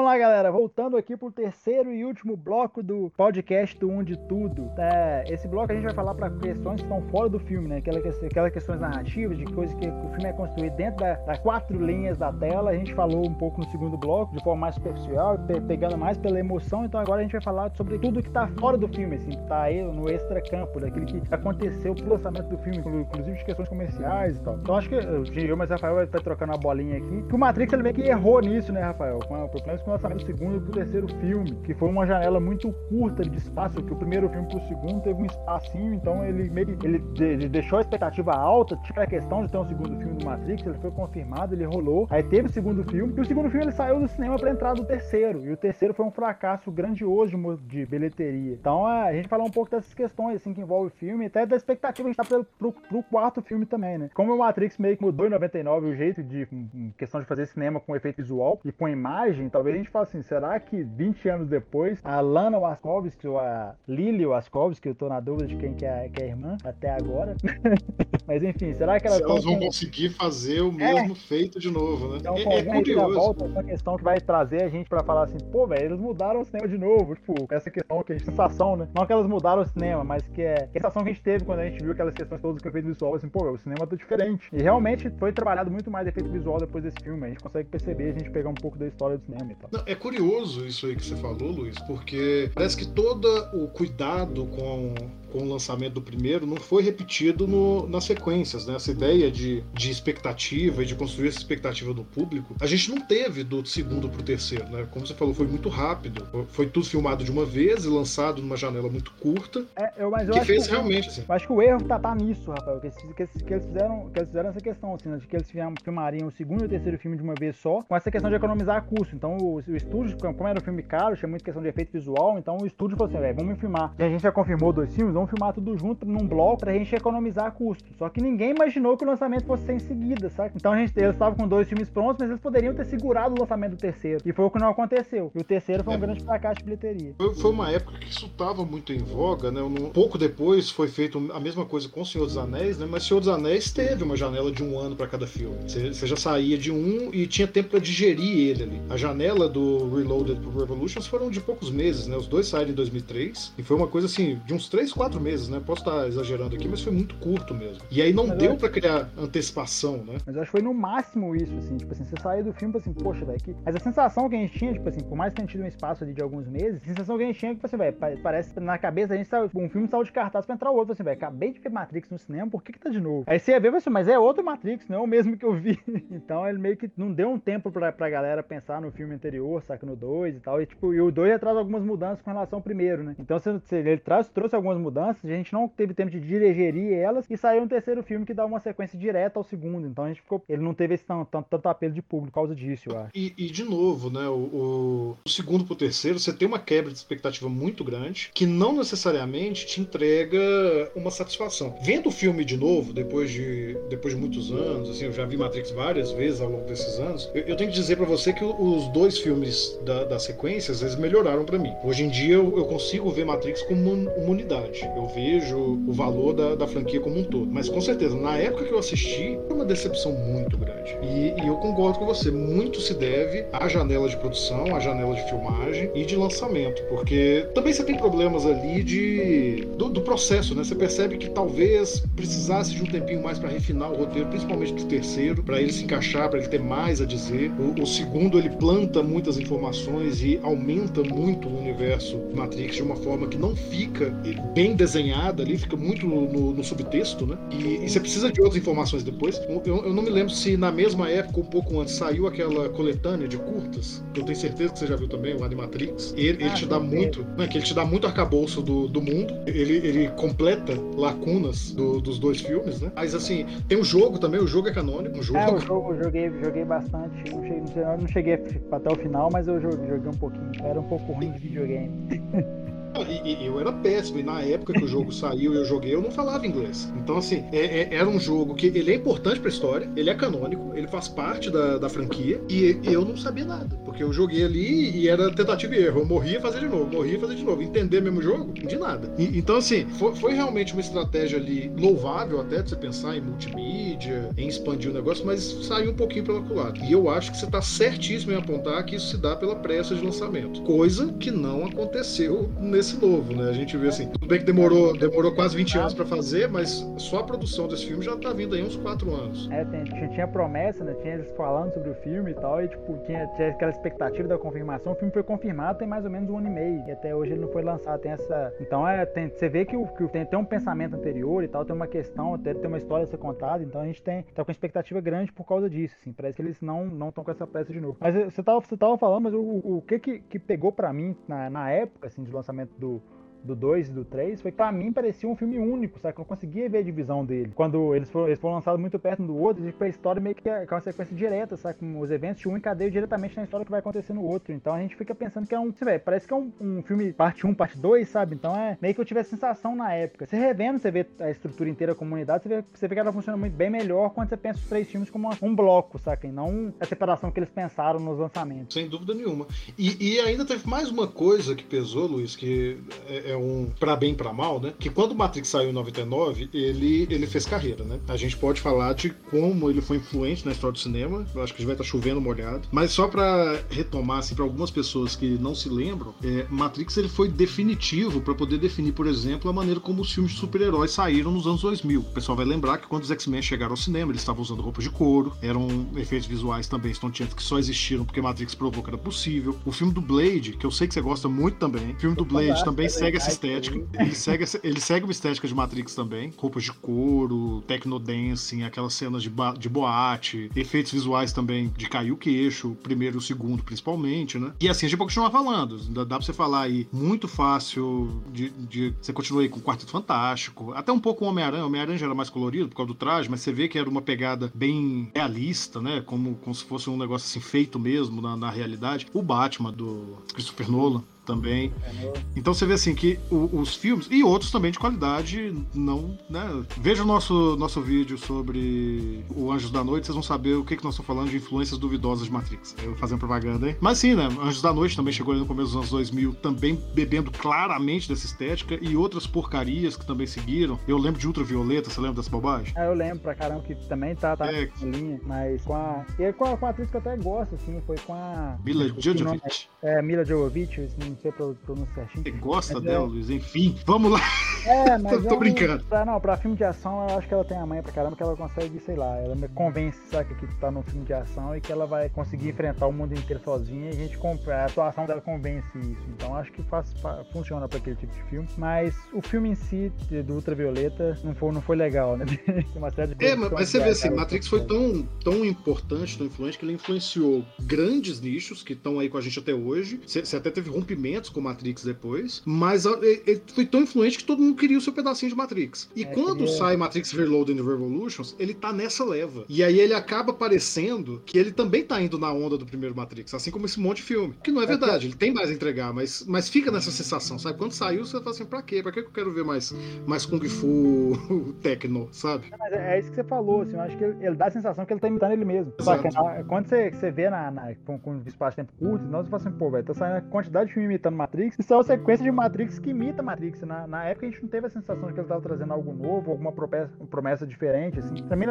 Speaker 2: Lá, galera. Voltando aqui pro terceiro e último bloco do podcast do Um de Tudo. É, esse bloco a gente vai falar para questões que estão fora do filme, né? Aquelas aquela questões narrativas, de coisas que o filme é construído dentro das da quatro linhas da tela. A gente falou um pouco no segundo bloco, de forma mais superficial, pe pegando mais pela emoção. Então agora a gente vai falar sobre tudo que tá fora do filme, assim, que tá aí no extra-campo, daquilo que aconteceu pro lançamento do filme, inclusive de questões comerciais e tal. Então acho que eu, mas Rafael vai trocando a bolinha aqui. Que o Matrix ele meio que errou nisso, né, Rafael? Com a, menos com lançamento do segundo e do terceiro filme, que foi uma janela muito curta de espaço, que o primeiro filme pro segundo teve um espacinho, então ele meio ele, deixou a expectativa alta, tinha a questão de ter um segundo filme do Matrix, ele foi confirmado, ele rolou, aí teve o segundo filme, e o segundo filme ele saiu do cinema para entrar do terceiro, e o terceiro foi um fracasso grandioso de, bilheteria. Então a gente falar um pouco dessas questões assim que envolve o filme, até da expectativa que a gente tá pro, pro, quarto filme também, né? Como o Matrix meio que mudou em 99 o jeito de em questão de fazer cinema com efeito visual e com imagem, talvez a gente fale assim, será que 20 anos depois, a Lana Waskovski ou a Lily Waskovski, eu tô na dúvida de quem que é, que é a irmã até agora. Mas enfim, será que elas,
Speaker 1: Se elas vão conseguir fazer o mesmo é. feito de novo, né? Então, é, é curioso.
Speaker 2: Volta, essa questão que vai trazer a gente para falar assim, pô, velho, eles mudaram o cinema de novo. Tipo, essa questão que a sensação, né? Não que elas mudaram o cinema, mas que é a sensação que a gente teve quando a gente viu aquelas questões todas do efeito visual, assim, pô, o cinema tá diferente. E realmente foi trabalhado muito mais efeito visual depois desse filme. A gente consegue perceber, a gente pegar um pouco da história do cinema e tal.
Speaker 1: É curioso isso aí que você falou, Luiz, porque parece que todo o cuidado com com o lançamento do primeiro não foi repetido no, nas sequências, né? Essa ideia de, de expectativa e de construir essa expectativa do público, a gente não teve do segundo pro terceiro, né? Como você falou, foi muito rápido. Foi tudo filmado de uma vez e lançado numa janela muito curta.
Speaker 2: É, eu, mas eu
Speaker 1: que fez
Speaker 2: que,
Speaker 1: realmente, assim.
Speaker 2: Eu acho que o erro tá, tá nisso, Rafael, que, que, que, eles fizeram, que eles fizeram essa questão, assim, né? de que eles filmariam o segundo e o terceiro filme de uma vez só, com essa questão de economizar custo. Então, o, o estúdio, como era um filme caro, tinha muita questão de efeito visual, então o estúdio falou assim, vamos filmar. E a gente já confirmou dois filmes, vamos filmar tudo junto num bloco pra gente economizar custo. Só que ninguém imaginou que o lançamento fosse ser em seguida, sabe? Então a gente, eles estavam com dois filmes prontos, mas eles poderiam ter segurado o lançamento do terceiro. E foi o que não aconteceu. E o terceiro foi um é. grande fracasso de bilheteria.
Speaker 1: Foi, foi, uma época que isso estava muito em voga, né? Um pouco depois foi feito a mesma coisa com o Senhor dos Anéis, né? Mas Senhor dos Anéis teve uma janela de um ano para cada filme. Você, você, já saía de um e tinha tempo para digerir ele ali. A janela do Reloaded pro Revolutions foram de poucos meses, né? Os dois saíram em 2003 e foi uma coisa assim, de uns 3, 4 meses, né? Posso estar exagerando aqui, mas foi muito curto mesmo. E aí não mas deu para criar antecipação, né?
Speaker 2: Mas eu acho que foi no máximo isso, assim, tipo assim, você sair do filme assim, poxa, velho, que... mas a sensação que a gente tinha, tipo assim, por mais que tenha tido um espaço ali de alguns meses, a sensação que a gente tinha é que, tipo assim, velho, parece na cabeça a gente saiu, um filme saiu de cartaz pra entrar o outro, assim, velho, acabei de ver Matrix no cinema, por que que tá de novo? Aí você ia ver, assim, mas é outro Matrix, não é o mesmo que eu vi. então ele meio que não deu um tempo pra, pra galera pensar no filme anterior, saca, no 2 e tal, e tipo, e o 2 já traz algumas mudanças com relação ao primeiro, né? Então você, ele traz, trouxe algumas mudanças mudanças, a gente não teve tempo de digerir elas e saiu um terceiro filme que dá uma sequência direta ao segundo. Então a gente ficou. Ele não teve esse tanto, tanto, tanto apelo de público por causa disso, eu acho.
Speaker 1: E, e de novo, né? O, o, o segundo pro terceiro, você tem uma quebra de expectativa muito grande que não necessariamente te entrega uma satisfação. Vendo o filme de novo, depois de, depois de muitos anos, assim, eu já vi Matrix várias vezes ao longo desses anos, eu, eu tenho que dizer para você que os dois filmes da, sequências, eles melhoraram para mim. Hoje em dia eu, eu, consigo ver Matrix como uma unidade. Eu vejo o valor da, da franquia como um todo. Mas com certeza, na época que eu assisti, foi uma decepção muito grande. E, e eu concordo com você, muito se deve à janela de produção, à janela de filmagem e de lançamento. Porque também você tem problemas ali de do, do processo, né? Você percebe que talvez precisasse de um tempinho mais para refinar o roteiro, principalmente do terceiro, para ele se encaixar, para ele ter mais a dizer. O, o, segundo ele planta muitas informações e aumenta muito o universo Matrix de uma forma que não fica bem desenhada ali, fica muito no, no, no subtexto, né? E, e, você precisa de outras informações depois. Eu, eu, não me lembro se na mesma época, um pouco antes, saiu aquela coletânea de curtas, que eu tenho certeza que você já viu também, o Animatrix. Ele, ele ah, te dá muito, né? Que ele te dá muito arcabouço do, do mundo. Ele, ele completa lacunas do, dos dois filmes, né? Mas assim, tem um jogo também, o jogo é canônico. Um jogo...
Speaker 2: É, o jogo eu joguei, joguei bastante. Não cheguei, não cheguei até o final, mas eu joguei um pouquinho. Era um pouco ruim de videogame.
Speaker 1: E, e, eu era péssimo, e na época que o jogo saiu e eu joguei, eu não falava inglês. Então, assim, é, é, era um jogo que ele é importante pra história, ele é canônico, ele faz parte da, da franquia, e, e eu não sabia nada. Porque eu joguei ali e era tentativa e erro. Eu morria e fazia de novo, morria e fazia de novo. Entender mesmo o jogo? De nada. E, então, assim, foi, foi, realmente uma estratégia ali louvável até de você pensar em multimídia, em expandir o negócio, mas saiu um pouquinho pelo lado. E eu acho que você tá certíssimo em apontar que isso se dá pela pressa de lançamento. Coisa que não aconteceu nesse esse novo, né? A gente vê assim, tudo bem que demorou, demorou quase 20 anos para fazer, mas só a produção desse filme já tá vindo aí uns 4 anos.
Speaker 2: É, tem, tinha promessa, né? Tinha eles falando sobre o filme e tal, e tipo, tinha, tinha aquela expectativa da confirmação. O filme foi confirmado tem mais ou menos um ano e meio, e até hoje ele não foi lançado. Tem essa. Então é, tem, você vê que, o, que tem, tem um pensamento anterior e tal, tem uma questão, até tem uma história a ser contada, então a gente tem tá com expectativa grande por causa disso, assim. Parece que eles não não estão com essa pressa de novo. Mas você tava, você tava falando, mas o, o, o que, que que pegou para mim na, na época assim de lançamento do, do 2 e do 3 foi que pra mim parecia um filme único, sabe? Eu não conseguia ver a divisão dele. Quando eles foram, eles foram lançados muito perto um do outro, tipo, a história meio que é, uma sequência direta, sabe? Os eventos de um encadeiam diretamente na história que vai acontecer no outro. Então a gente fica pensando que é um. Véio, parece que é um, um, filme parte 1, parte 2, sabe? Então é meio que eu tive a sensação na época. Você revendo, você vê a estrutura inteira, a comunidade, você vê, você vê que ela funciona muito bem melhor quando você pensa os três filmes como um bloco, saca? E não a separação que eles pensaram nos lançamentos.
Speaker 1: Sem dúvida nenhuma. E, e ainda teve mais uma coisa que pesou, Luiz, que é, é um. pra bem para mal, né? Que quando o Matrix saiu em 99, ele, ele fez carreira, né? A gente pode falar de como ele foi influente na história do cinema. Eu acho que a gente vai estar tá chovendo molhado. Mas só para retomar, assim, para algumas pessoas que não se lembram, é, Matrix ele foi definitivo para poder definir, por exemplo, a maneira como os filmes de super-heróis saíram nos anos 2000. O pessoal vai lembrar que quando os X-Men chegaram ao cinema, eles estavam usando roupas de couro, eram efeitos visuais também estonteantes que só existiram porque Matrix provou que era possível. O filme do Blade, que eu sei que você gosta muito também, o filme do Blade também segue essa estética. Ele segue, ele segue uma estética de Matrix também. Roupas de couro, technodancing, aquelas cenas de, de boate, efeitos visuais também de cair o queixo, primeiro e o segundo principalmente, né? E assim a gente pode continuar falando. Dá, dá pra você falar aí muito fácil de, de você continua aí com o Quarteto Fantástico, até um pouco o Homem-Aranha. O Homem-Aranha era mais colorido por causa do traje, mas você vê que era uma pegada bem realista, né? Como, como se fosse um negócio assim feito mesmo na, na realidade. O Batman do Christopher Nolan também. Então você vê assim que o, os filmes e outros também de qualidade não, né? Veja o nosso nosso vídeo sobre o Anjos da Noite, vocês vão saber o que que nós estamos falando de influências duvidosas de Matrix. Eu fazendo propaganda, hein? Mas sim, né? Anjos da Noite também chegou ali no começo dos anos 2000, também bebendo claramente dessa estética e outras porcarias que também seguiram. Eu lembro de Ultravioleta, você lembra dessa bobagem?
Speaker 2: Ah, eu lembro pra caramba que também tá, tá é. linha, mas com a e com a, com a atriz que eu até gosto assim, foi com a
Speaker 1: Mila Jovovich.
Speaker 2: É, Mila Jovovich, não sei certinho.
Speaker 1: Você gosta mas dela, é... Luiz? Enfim, vamos lá.
Speaker 2: É, mas.
Speaker 1: tô, tô brincando.
Speaker 2: Pra, não, pra filme de ação, eu acho que ela tem a manha pra caramba que ela consegue, sei lá, ela me convence, saca, que tá no filme de ação e que ela vai conseguir enfrentar o mundo inteiro sozinha e a gente compra. A atuação dela convence isso. Então acho que faz, funciona pra aquele tipo de filme. Mas o filme em si, do Ultravioleta, não foi, não foi legal, né? tem
Speaker 1: uma série de É, mas, mas você vê assim, Matrix foi tão, tão importante, tão influente, que ele influenciou grandes nichos que estão aí com a gente até hoje. Você até teve rompimento experimentos com Matrix depois, mas ele foi tão influente que todo mundo queria o seu pedacinho de Matrix. E é, quando sai Matrix Reloaded and Revolutions, ele tá nessa leva. E aí ele acaba parecendo que ele também tá indo na onda do primeiro Matrix, assim como esse monte de filme. Que não é, é verdade, ele tem mais a entregar, mas, mas fica nessa sensação, sabe? Quando saiu, você fala assim, pra quê? Pra que eu quero ver mais, mais Kung Fu Tecno, sabe?
Speaker 2: É, é, isso que você falou, assim, eu acho que ele, ele, dá a sensação que ele tá imitando ele mesmo. Exato. Que quando você, você vê na, na com, com espaço-tempo curto, nós você fala assim, pô, velho, tá saindo a quantidade de filme imitando Matrix, e são sequência de Matrix que imita Matrix. Na, na época a gente não teve a sensação de que ele tava trazendo algo novo, alguma promessa, promessa diferente, assim. Mim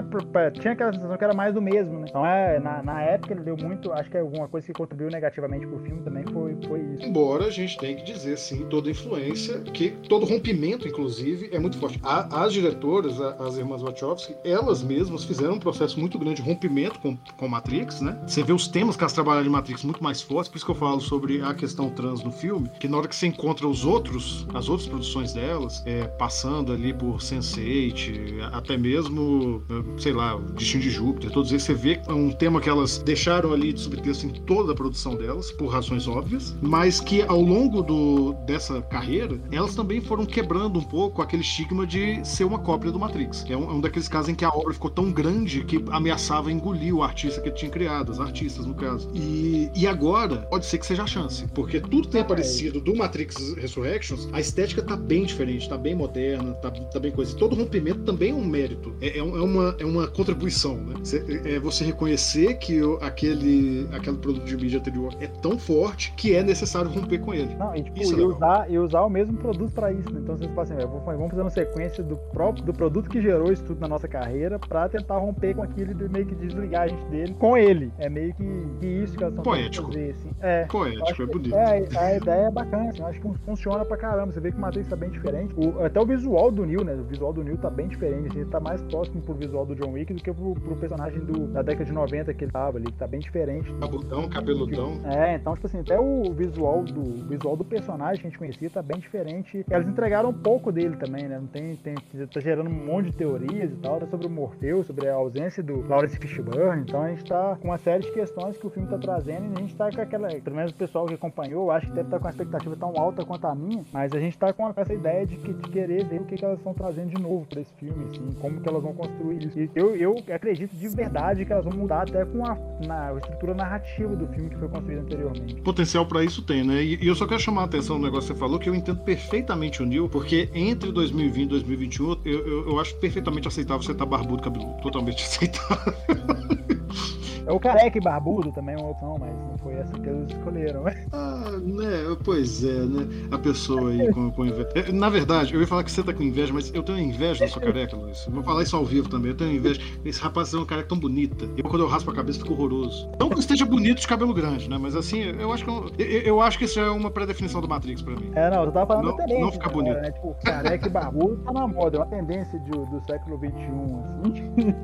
Speaker 2: tinha aquela sensação que era mais do mesmo, né? Então é, na, na época ele deu muito, acho que alguma coisa que contribuiu negativamente pro filme também foi, foi isso.
Speaker 1: Embora a gente tenha que dizer, sim, toda influência, que todo rompimento, inclusive, é muito forte. A, as diretoras, a, as irmãs Wachowski, elas mesmas fizeram um processo muito grande de rompimento com, com Matrix, né? Você vê os temas que elas trabalharam em Matrix muito mais fortes, por isso que eu falo sobre a questão trans filme, que na hora que você encontra os outros, as outras produções delas, é, passando ali por Sense8, até mesmo, sei lá, Destino de Júpiter, todos eles, você vê um tema que elas deixaram ali de subtexto em toda a produção delas, por razões óbvias, mas que ao longo do, dessa carreira, elas também foram quebrando um pouco aquele estigma de ser uma cópia do Matrix. É um, é um daqueles casos em que a obra ficou tão grande que ameaçava engolir o artista que tinha criado, as artistas no caso. E, e agora, pode ser que seja a chance, porque tudo tem aparecido do Matrix Resurrections, a estética tá bem diferente, tá bem moderna, tá, tá bem coisa. E todo rompimento também é um mérito, é, é, é uma, é uma contribuição, né? é você reconhecer que aquele, aquele produto de mídia anterior é tão forte que é necessário romper com ele.
Speaker 2: Não, e, tipo, isso é e usar, e usar o mesmo produto para isso. Né? Então vocês falam assim, vamos fazer uma sequência do próprio do produto que gerou isso tudo na nossa carreira para tentar romper com aquilo e meio que desligar a gente dele com ele. É meio que, que isso que elas estão
Speaker 1: Poético.
Speaker 2: fazer. Assim. É,
Speaker 1: Poético, é bonito.
Speaker 2: É, a ideia é bacana, assim, eu acho que funciona pra caramba. Você vê que o Matrix tá bem diferente. O, até o visual do Neil, né? O visual do Neil tá bem diferente. Assim, ele tá mais próximo pro visual do John Wick do que pro, pro personagem do, da década de 90 que ele tava ali, que tá bem diferente.
Speaker 1: Cabeludão, cabeludão.
Speaker 2: É, então, tipo assim, até o visual do visual do personagem que a gente conhecia tá bem diferente. Eles entregaram um pouco dele também, né? Não tem, tem tá gerando um monte de teorias e tal, tá sobre o Morfeu, sobre a ausência do Lawrence Fishburne. Então a gente tá com uma série de questões que o filme tá trazendo e a gente tá com aquela, pelo menos o pessoal que acompanhou, acho que deve estar tá com uma expectativa tão alta quanto a minha, mas a gente tá com essa ideia de, que, de querer ver o que, que elas estão trazendo de novo para esse filme, assim, como que elas vão construir isso. E eu, eu acredito de verdade que elas vão mudar até com a, na, a estrutura narrativa do filme que foi construído anteriormente.
Speaker 1: Potencial para isso tem, né? E, e, eu só quero chamar a atenção no negócio que você falou, que eu entendo perfeitamente o Neil, porque entre 2020 e 2021, eu, eu, eu acho perfeitamente aceitável você estar tá barbudo cabeludo. Totalmente aceitável.
Speaker 2: É o careca e barbudo também é uma opção, mas não foi essa que eles escolheram.
Speaker 1: Ah, né? Pois é, né? A pessoa aí com, com inveja. É, na verdade, eu ia falar que você tá com inveja, mas eu tenho inveja da sua careca, Luiz. Vou falar isso ao vivo também. Eu tenho inveja. Esse rapaz é uma careca tão bonita. Eu, quando eu raspo a cabeça, fico horroroso. Não que esteja bonito de cabelo grande, né? Mas assim, eu acho que eu, eu acho que isso é uma pré-definição do Matrix pra mim.
Speaker 2: É, não, eu tava falando
Speaker 1: não,
Speaker 2: tendência.
Speaker 1: Não fica bonito.
Speaker 2: Né? Tipo, careca e barbudo tá na moda. É uma tendência de, do século XXI, assim.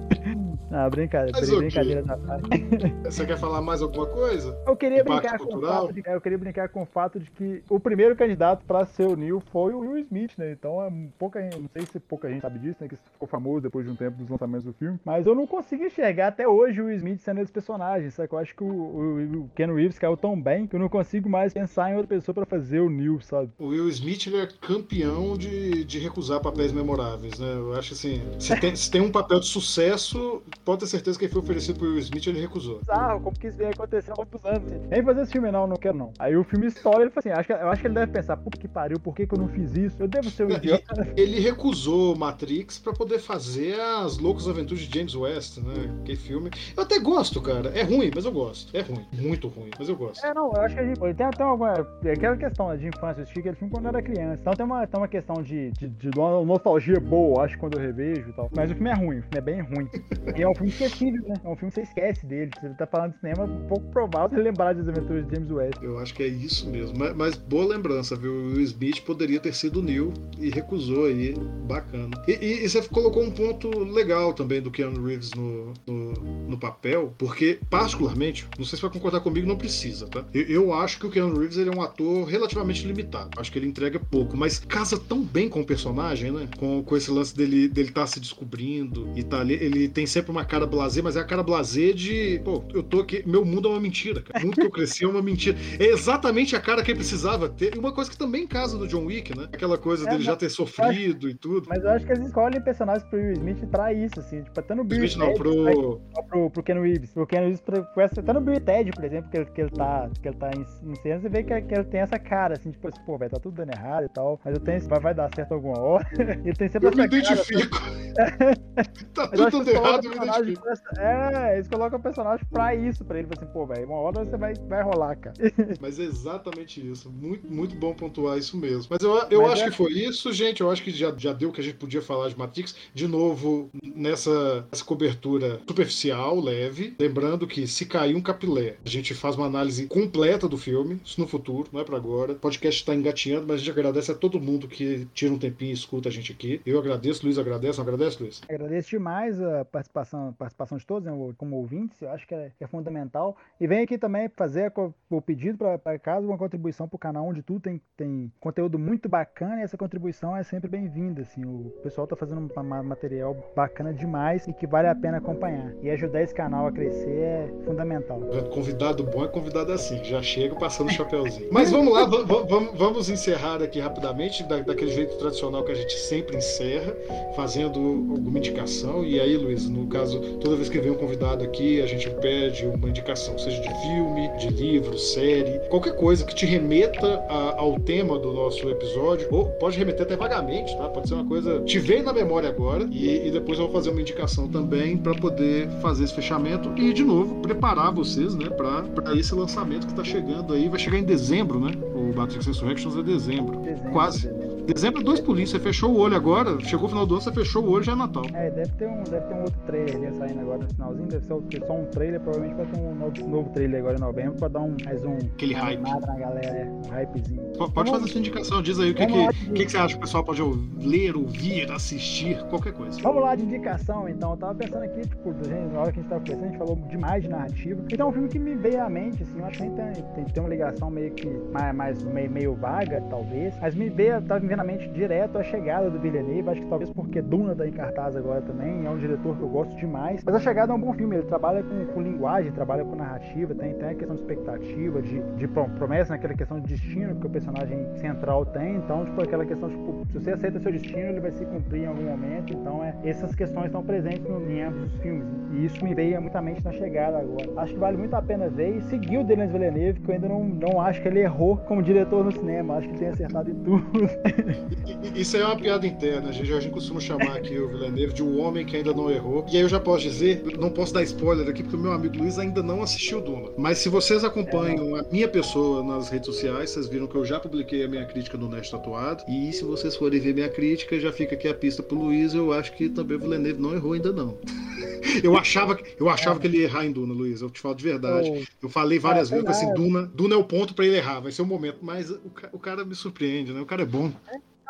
Speaker 2: ah, brincadeira. Mas brincadeira da parte.
Speaker 1: Você quer falar mais alguma coisa?
Speaker 2: Eu queria, brincar com o fato de, eu queria brincar com o fato de que o primeiro candidato para ser o Neil foi o Will Smith, né? Então é pouca não sei se pouca gente sabe disso, né? Que ficou famoso depois de um tempo dos lançamentos do filme. Mas eu não consigo enxergar até hoje o Will Smith sendo esse personagem, sabe? Eu acho que o, o, o Ken Reeves caiu tão bem que eu não consigo mais pensar em outra pessoa para fazer o Neil, sabe?
Speaker 1: O Will Smith ele é campeão de, de recusar papéis memoráveis, né? Eu acho assim, se tem, se tem um papel de sucesso, pode ter certeza que ele foi oferecido pro Will Smith ele recusou.
Speaker 2: Como que isso ia acontecer há muitos anos? Nem fazer esse filme não, não quero não. Aí o filme estoura, ele fala assim, acho que, eu acho que ele deve pensar, puta que pariu, por que, que eu não fiz isso? Eu devo ser um idiota.
Speaker 1: Ele recusou Matrix para poder fazer as loucas aventuras de James West, né? Que filme. Eu até gosto, cara. É ruim, mas eu gosto. É ruim. Muito ruim, mas eu gosto.
Speaker 2: É, não, eu acho que a gente. Tem até alguma. É aquela questão né, de infância, eu assisti aquele filme quando eu era criança. Então tem uma, tem uma questão de, de, de nostalgia boa, acho, quando eu revejo e tal. Mas o filme é ruim, o filme é bem ruim. E é um filme esquecível, né? É um filme que você esquece dele. Você tá falando de cinema, é pouco provável lembrar das aventuras de James West.
Speaker 1: Eu acho que é isso mesmo. Mas, mas boa lembrança, viu? O Smith poderia ter sido Neil e recusou aí. Bacana. E, e, e, você colocou um ponto legal também do Keanu Reeves no, no, no papel, porque, particularmente, não sei se vai concordar comigo, não precisa, tá? Eu, eu acho que o Keanu Reeves ele é um ator relativamente limitado. Acho que ele entrega pouco, mas casa tão bem com o personagem, né? Com, com esse lance dele dele tá se descobrindo e tá ali. Ele tem sempre uma cara blazer, mas é a cara blazer de. Pô, eu tô aqui. Meu mundo é uma mentira, cara. O mundo que eu cresci é uma mentira. É exatamente a cara que ele precisava ter. E uma coisa que também casa do John Wick, né? Aquela coisa é, dele já ter sofrido
Speaker 2: acho,
Speaker 1: e tudo.
Speaker 2: Mas eu acho que eles escolhem personagens pro Will Smith pra isso, assim. Tipo, até no Bill
Speaker 1: Smith não, pro...
Speaker 2: Pro, pro, pro Ken Reeves. Pro Ken Reeves, pro, até no Bill Ted, por exemplo, que ele, que ele tá, que ele tá em, em cena, você vê que, que ele tem essa cara, assim, tipo, pô, vai tá tudo dando errado e tal. Mas eu tenho vai, vai dar certo alguma hora. ele tem sempre
Speaker 1: eu me identifico. Cara, tá tudo dando errado, eu me identifico.
Speaker 2: É, eles colocam personagem pra isso, pra ele. Assim, pô, velho, uma hora você vai, vai rolar, cara.
Speaker 1: Mas é exatamente isso. Muito, muito bom pontuar isso mesmo. Mas eu, eu Mas acho é... que foi isso, gente. Eu acho que já, já deu o que a gente podia falar de Matrix. De novo, nessa, nessa cobertura superficial, leve. Lembrando que se cair um capilé, a gente faz uma análise completa do filme. Isso no futuro, não é pra agora. O podcast está engatinhando, mas a gente agradece a todo mundo que tira um tempinho e escuta a gente aqui. Eu agradeço, Luiz agradece. Não agradece, Luiz?
Speaker 2: Agradeço demais a participação, participação de todos, né, como ouvintes. Eu acho que é, é fundamental. E vem aqui também fazer o pedido para casa uma contribuição para o canal, onde tudo tem, tem conteúdo muito bacana e essa contribuição é sempre bem-vinda. Assim, o pessoal está fazendo um material bacana demais e que vale a pena acompanhar. E ajudar esse canal a crescer é fundamental.
Speaker 1: Convidado bom é convidado assim, já chega passando o chapéuzinho. Mas vamos lá, vamos, vamos encerrar aqui rapidamente, da, daquele jeito tradicional que a gente sempre encerra, fazendo alguma indicação. E aí, Luiz, no caso, toda vez que vem um convidado aqui, a gente pede uma indicação, seja de filme, de livro, série, qualquer coisa que te remeta a, ao tema do nosso episódio, ou pode remeter até vagamente, tá? Pode ser uma coisa te veio na memória agora e, e depois eu vou fazer uma indicação também para poder fazer esse fechamento e de novo preparar vocês, né, para esse lançamento que está chegando aí, vai chegar em dezembro, né? O Matrix Resurrections é dezembro, dezembro quase. Dezembro. Dezembro é dois pulinhos, você fechou o olho agora, chegou o final do ano, você fechou o olho já é Natal.
Speaker 2: É, deve ter um, deve ter um outro trailer ali saindo agora no finalzinho, deve ser só um trailer, provavelmente vai ter um novo, novo trailer agora em novembro pra dar um, mais um.
Speaker 1: Aquele hype.
Speaker 2: na galera, é, um hypezinho.
Speaker 1: Pode então, fazer sua indicação, diz aí o que, que, que, que, você acha que o pessoal pode ler, ouvir, assistir, qualquer coisa.
Speaker 2: Vamos lá de indicação então, eu tava pensando aqui, tipo, na hora que a gente tava conversando, a gente falou demais de narrativa. Então, um filme que me veio à mente, assim, eu acho que tem, tem, tem uma ligação meio que mais, mais meio, meio vaga, talvez, mas me veio, tava me à mente direto a chegada do Villeneuve, acho que talvez porque Duna tá em cartaz agora também, é um diretor que eu gosto demais. Mas a chegada é um bom filme, ele trabalha com, com linguagem, trabalha com narrativa, tem, tem a questão de expectativa, de, de promessa, naquela questão de destino que o personagem central tem. Então, tipo, aquela questão, tipo, se você aceita seu destino, ele vai se cumprir em algum momento. Então, é, essas questões estão presentes no, em ambos os filmes. E isso me veio muita mente na chegada agora. Acho que vale muito a pena ver e seguir o Denis Villeneuve, que eu ainda não, não acho que ele errou como diretor no cinema. Acho que ele tem acertado em tudo.
Speaker 1: Isso é uma piada interna. A gente costuma chamar aqui o Villeneuve de um homem que ainda não errou. E aí eu já posso dizer, não posso dar spoiler aqui, porque o meu amigo Luiz ainda não assistiu Duna. Mas se vocês acompanham a minha pessoa nas redes sociais, vocês viram que eu já publiquei a minha crítica no Nest Tatuado. E se vocês forem ver minha crítica, já fica aqui a pista pro Luiz. Eu acho que também o Villeneuve não errou ainda não. Eu achava, eu achava que ele ia errar em Duna, Luiz. Eu te falo de verdade. Eu falei várias ah, vezes assim, Duna, Duna é o ponto para ele errar, vai ser o momento. Mas o, o cara me surpreende, né? O cara é bom.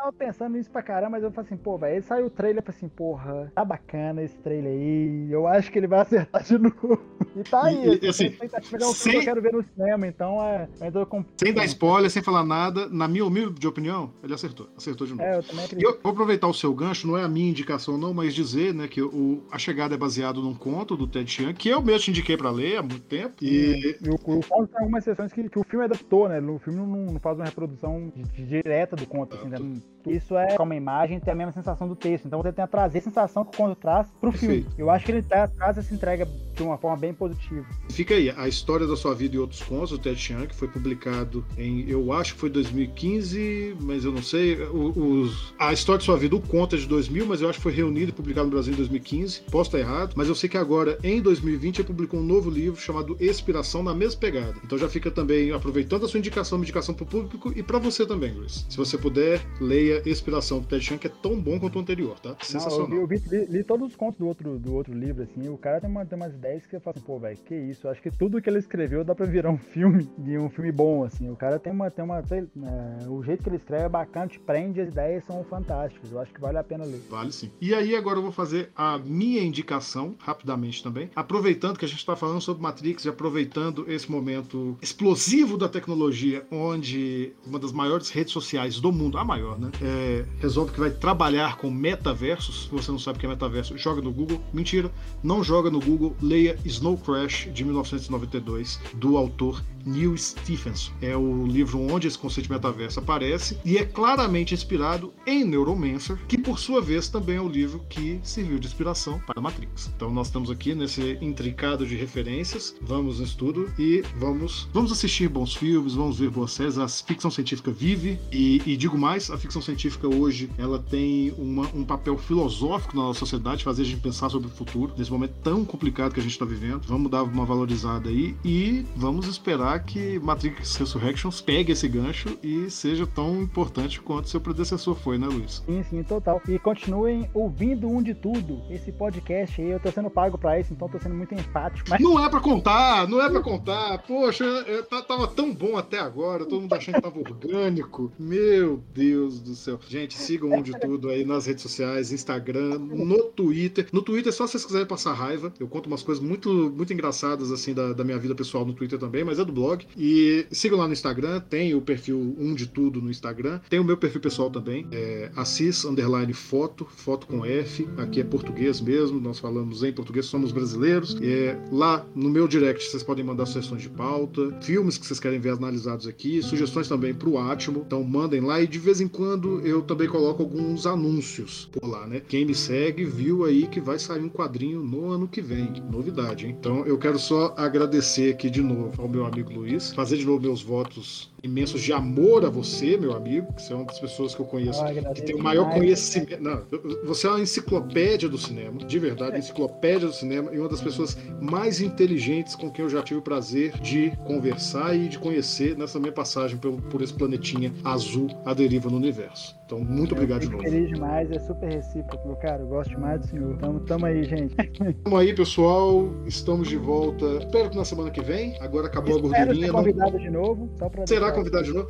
Speaker 1: É
Speaker 2: tava pensando nisso pra caramba, mas eu falei assim, pô, velho, saiu o trailer, eu falei assim, porra, tá bacana esse trailer aí, eu acho que ele vai acertar de novo. E tá aí, e, assim, um sem... que eu quero ver no cinema, então é. Com...
Speaker 1: Sem dar spoiler, sem falar nada, na minha humilde opinião, ele acertou, acertou de novo.
Speaker 2: É, eu também acredito.
Speaker 1: E eu vou aproveitar o seu gancho, não é a minha indicação não, mas dizer, né, que o, a chegada é baseado num conto do Ted Chiang, que eu mesmo te indiquei pra ler há muito tempo. E,
Speaker 2: e o, o conto tem algumas exceções que, que o filme adaptou, né, o filme não, não faz uma reprodução direta do conto, assim, né? Isso é como imagem tem a mesma sensação do texto. Então você tem a trazer a sensação que o conto traz pro filme. Perfeito. Eu acho que ele tá, traz essa entrega de uma forma bem positiva.
Speaker 1: Fica aí, a história da sua vida e outros contos, do Ted Chiang, que foi publicado em, eu acho que foi 2015, mas eu não sei. Os, a história de sua vida, o conto é de 2000, mas eu acho que foi reunido e publicado no Brasil em 2015. Posso estar errado, mas eu sei que agora, em 2020, ele publicou um novo livro chamado Expiração, na mesma pegada. Então já fica também, aproveitando a sua indicação, uma indicação pro público e para você também, Luiz. Se você puder, leia leia Inspiração do Ted Chiang, é tão bom quanto o anterior, tá? Sensacional.
Speaker 2: Não, eu, vi, eu vi, li, todos os contos do outro, do outro livro, assim, o cara tem, uma, tem umas ideias que você fala assim, pô, velho, que isso? Eu acho que tudo que ele escreveu dá pra virar um filme, de um filme bom, assim. O cara tem uma, tem uma, sei, é, o jeito que ele escreve é bacana, te prende, as ideias são fantásticas. Eu acho que vale a pena ler.
Speaker 1: Vale sim. E aí agora eu vou fazer a minha indicação, rapidamente também, aproveitando que a gente está falando sobre Matrix e aproveitando esse momento explosivo da tecnologia, onde uma das maiores redes sociais do mundo, a maior, né, é, resolve que vai trabalhar com metaversos. Se você não sabe o que é metaverso, joga no Google. Mentira, não joga no Google, leia Snow Crash de 1992, do autor Neil Stephenson. É o livro onde esse conceito de metaverso aparece e é claramente inspirado em Neuromancer, que por sua vez também é o livro que serviu de inspiração para Matrix. Então nós estamos aqui nesse intricado de referências, vamos no estudo e vamos, vamos assistir bons filmes, vamos ver boas séries. A ficção científica vive e, e digo mais, a ficção científica hoje ela tem uma, um papel filosófico na nossa sociedade, fazer a gente pensar sobre o futuro nesse momento tão complicado que a gente está vivendo. Vamos dar uma valorizada aí e vamos esperar que Matrix Resurrections pegue esse gancho e seja tão importante quanto seu predecessor foi, né, Luiz?
Speaker 2: Sim, sim, total. E continuem ouvindo um de tudo. Esse podcast aí, eu tô sendo pago pra isso, então tô sendo muito enfático. Mas...
Speaker 1: Não é pra contar, não é pra contar. Poxa, eu, tava tão bom até agora, todo mundo achando que tava orgânico. Meu Deus do céu. Gente, sigam um de tudo aí nas redes sociais, Instagram, no Twitter. No Twitter, só se vocês quiserem passar raiva. Eu conto umas coisas muito, muito engraçadas, assim, da, da minha vida pessoal no Twitter também, mas é do blog blog. E sigam lá no Instagram, tem o perfil Um de Tudo no Instagram. Tem o meu perfil pessoal também, é Assis Underline Foto, foto com F. Aqui é português mesmo, nós falamos em português, somos brasileiros. É, lá no meu direct vocês podem mandar sugestões de pauta, filmes que vocês querem ver analisados aqui, sugestões também pro Atmo. Então mandem lá e de vez em quando eu também coloco alguns anúncios por lá, né? Quem me segue viu aí que vai sair um quadrinho no ano que vem. Novidade, hein? Então eu quero só agradecer aqui de novo ao meu amigo Luiz. Fazer de novo meus votos imensos de amor a você, meu amigo, que você é uma das pessoas que eu conheço ah, que tem o maior conhecimento. Não, você é uma enciclopédia do cinema, de verdade, enciclopédia do cinema, e uma das pessoas mais inteligentes com quem eu já tive o prazer de conversar e de conhecer nessa minha passagem por, por esse planetinha azul à deriva no universo. Então, muito eu obrigado de novo.
Speaker 2: feliz demais, é super recíproco, meu cara. Eu gosto demais do senhor. Tamo, tamo aí, gente.
Speaker 1: Tamo aí, pessoal. Estamos de volta. Espero que na semana que vem. Agora acabou
Speaker 2: Espero
Speaker 1: a gordurinha.
Speaker 2: Ser convidado não... de novo. Só
Speaker 1: pra Será convidado de novo?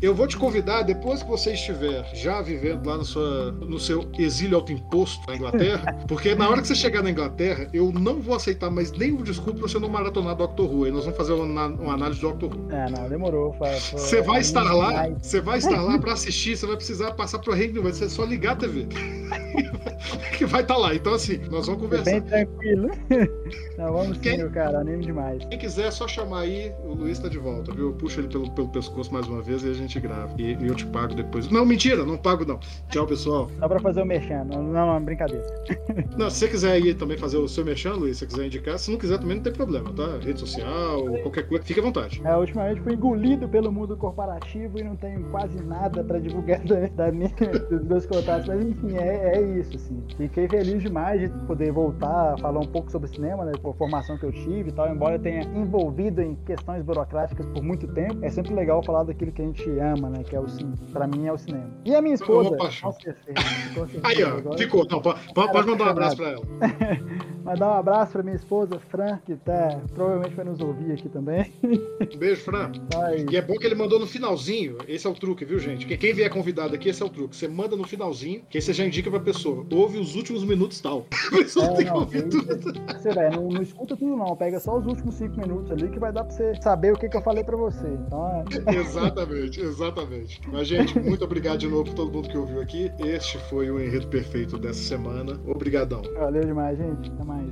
Speaker 1: Eu vou te convidar depois que você estiver já vivendo lá no, sua, no seu exílio autoimposto na Inglaterra. Porque na hora que você chegar na Inglaterra, eu não vou aceitar mais nenhum desculpa pra você não maratonar Doctor Who. Aí nós vamos fazer uma, uma análise do Doctor Who.
Speaker 2: É, não, demorou.
Speaker 1: Você vai estar lá, você vai estar lá pra assistir, você vai precisar passar pro Reino vai ser só ligar a TV. que vai estar tá lá. Então, assim, nós vamos conversar.
Speaker 2: Bem tranquilo. Não, vamos quem, sim, cara. Anime demais.
Speaker 1: Quem quiser, é só chamar aí. O Luiz tá de volta, viu? Eu puxo ele pelo, pelo pescoço mais uma vez e a gente grava. E, e eu te pago depois. Não, mentira, não pago não. Tchau, pessoal.
Speaker 2: Só pra fazer o merchan. Não, não, não brincadeira.
Speaker 1: Não, se você quiser aí também fazer o seu merchan, Luiz, se você quiser indicar, se não quiser também não tem problema, tá? Rede social, qualquer coisa, fique à vontade.
Speaker 2: É, ultimamente fui engolido pelo mundo corporativo e não tenho quase nada pra divulgar da, da minha, dos meus contatos. Mas enfim, é, é isso, assim. Fiquei feliz demais de poder voltar a falar um pouco sobre cinema, né? Por formação que eu tive e tal. Embora eu tenha envolvido em questões burocráticas por muito tempo, é sempre legal falar daquilo que a gente ama, né? Que é o cinema. Pra mim é o cinema. E a minha esposa.
Speaker 1: Opa, Aí, ó, ficou. Não, pode, pode mandar um abraço pra ela.
Speaker 2: Mandar um abraço pra minha esposa, Fran, que tá, provavelmente vai nos ouvir aqui também.
Speaker 1: Um beijo, Fran. Ai. E é bom que ele mandou no finalzinho. Esse é o truque, viu, gente? Quem vier convidado aqui, esse é o truque. Você manda no finalzinho, que aí você já indica pra pessoa. Ouve os últimos minutos tal. Pessoa
Speaker 2: é, tem que ouvir tudo. Você, véio, não, não, escuta tudo, não. Pega só os últimos cinco minutos ali que vai dar pra você saber o que, que eu falei pra você. Então,
Speaker 1: é... exatamente, exatamente. Mas, gente, muito obrigado de novo por todo mundo que ouviu aqui. Este foi o enredo perfeito dessa semana. Obrigadão.
Speaker 2: Valeu demais, gente. Até mais.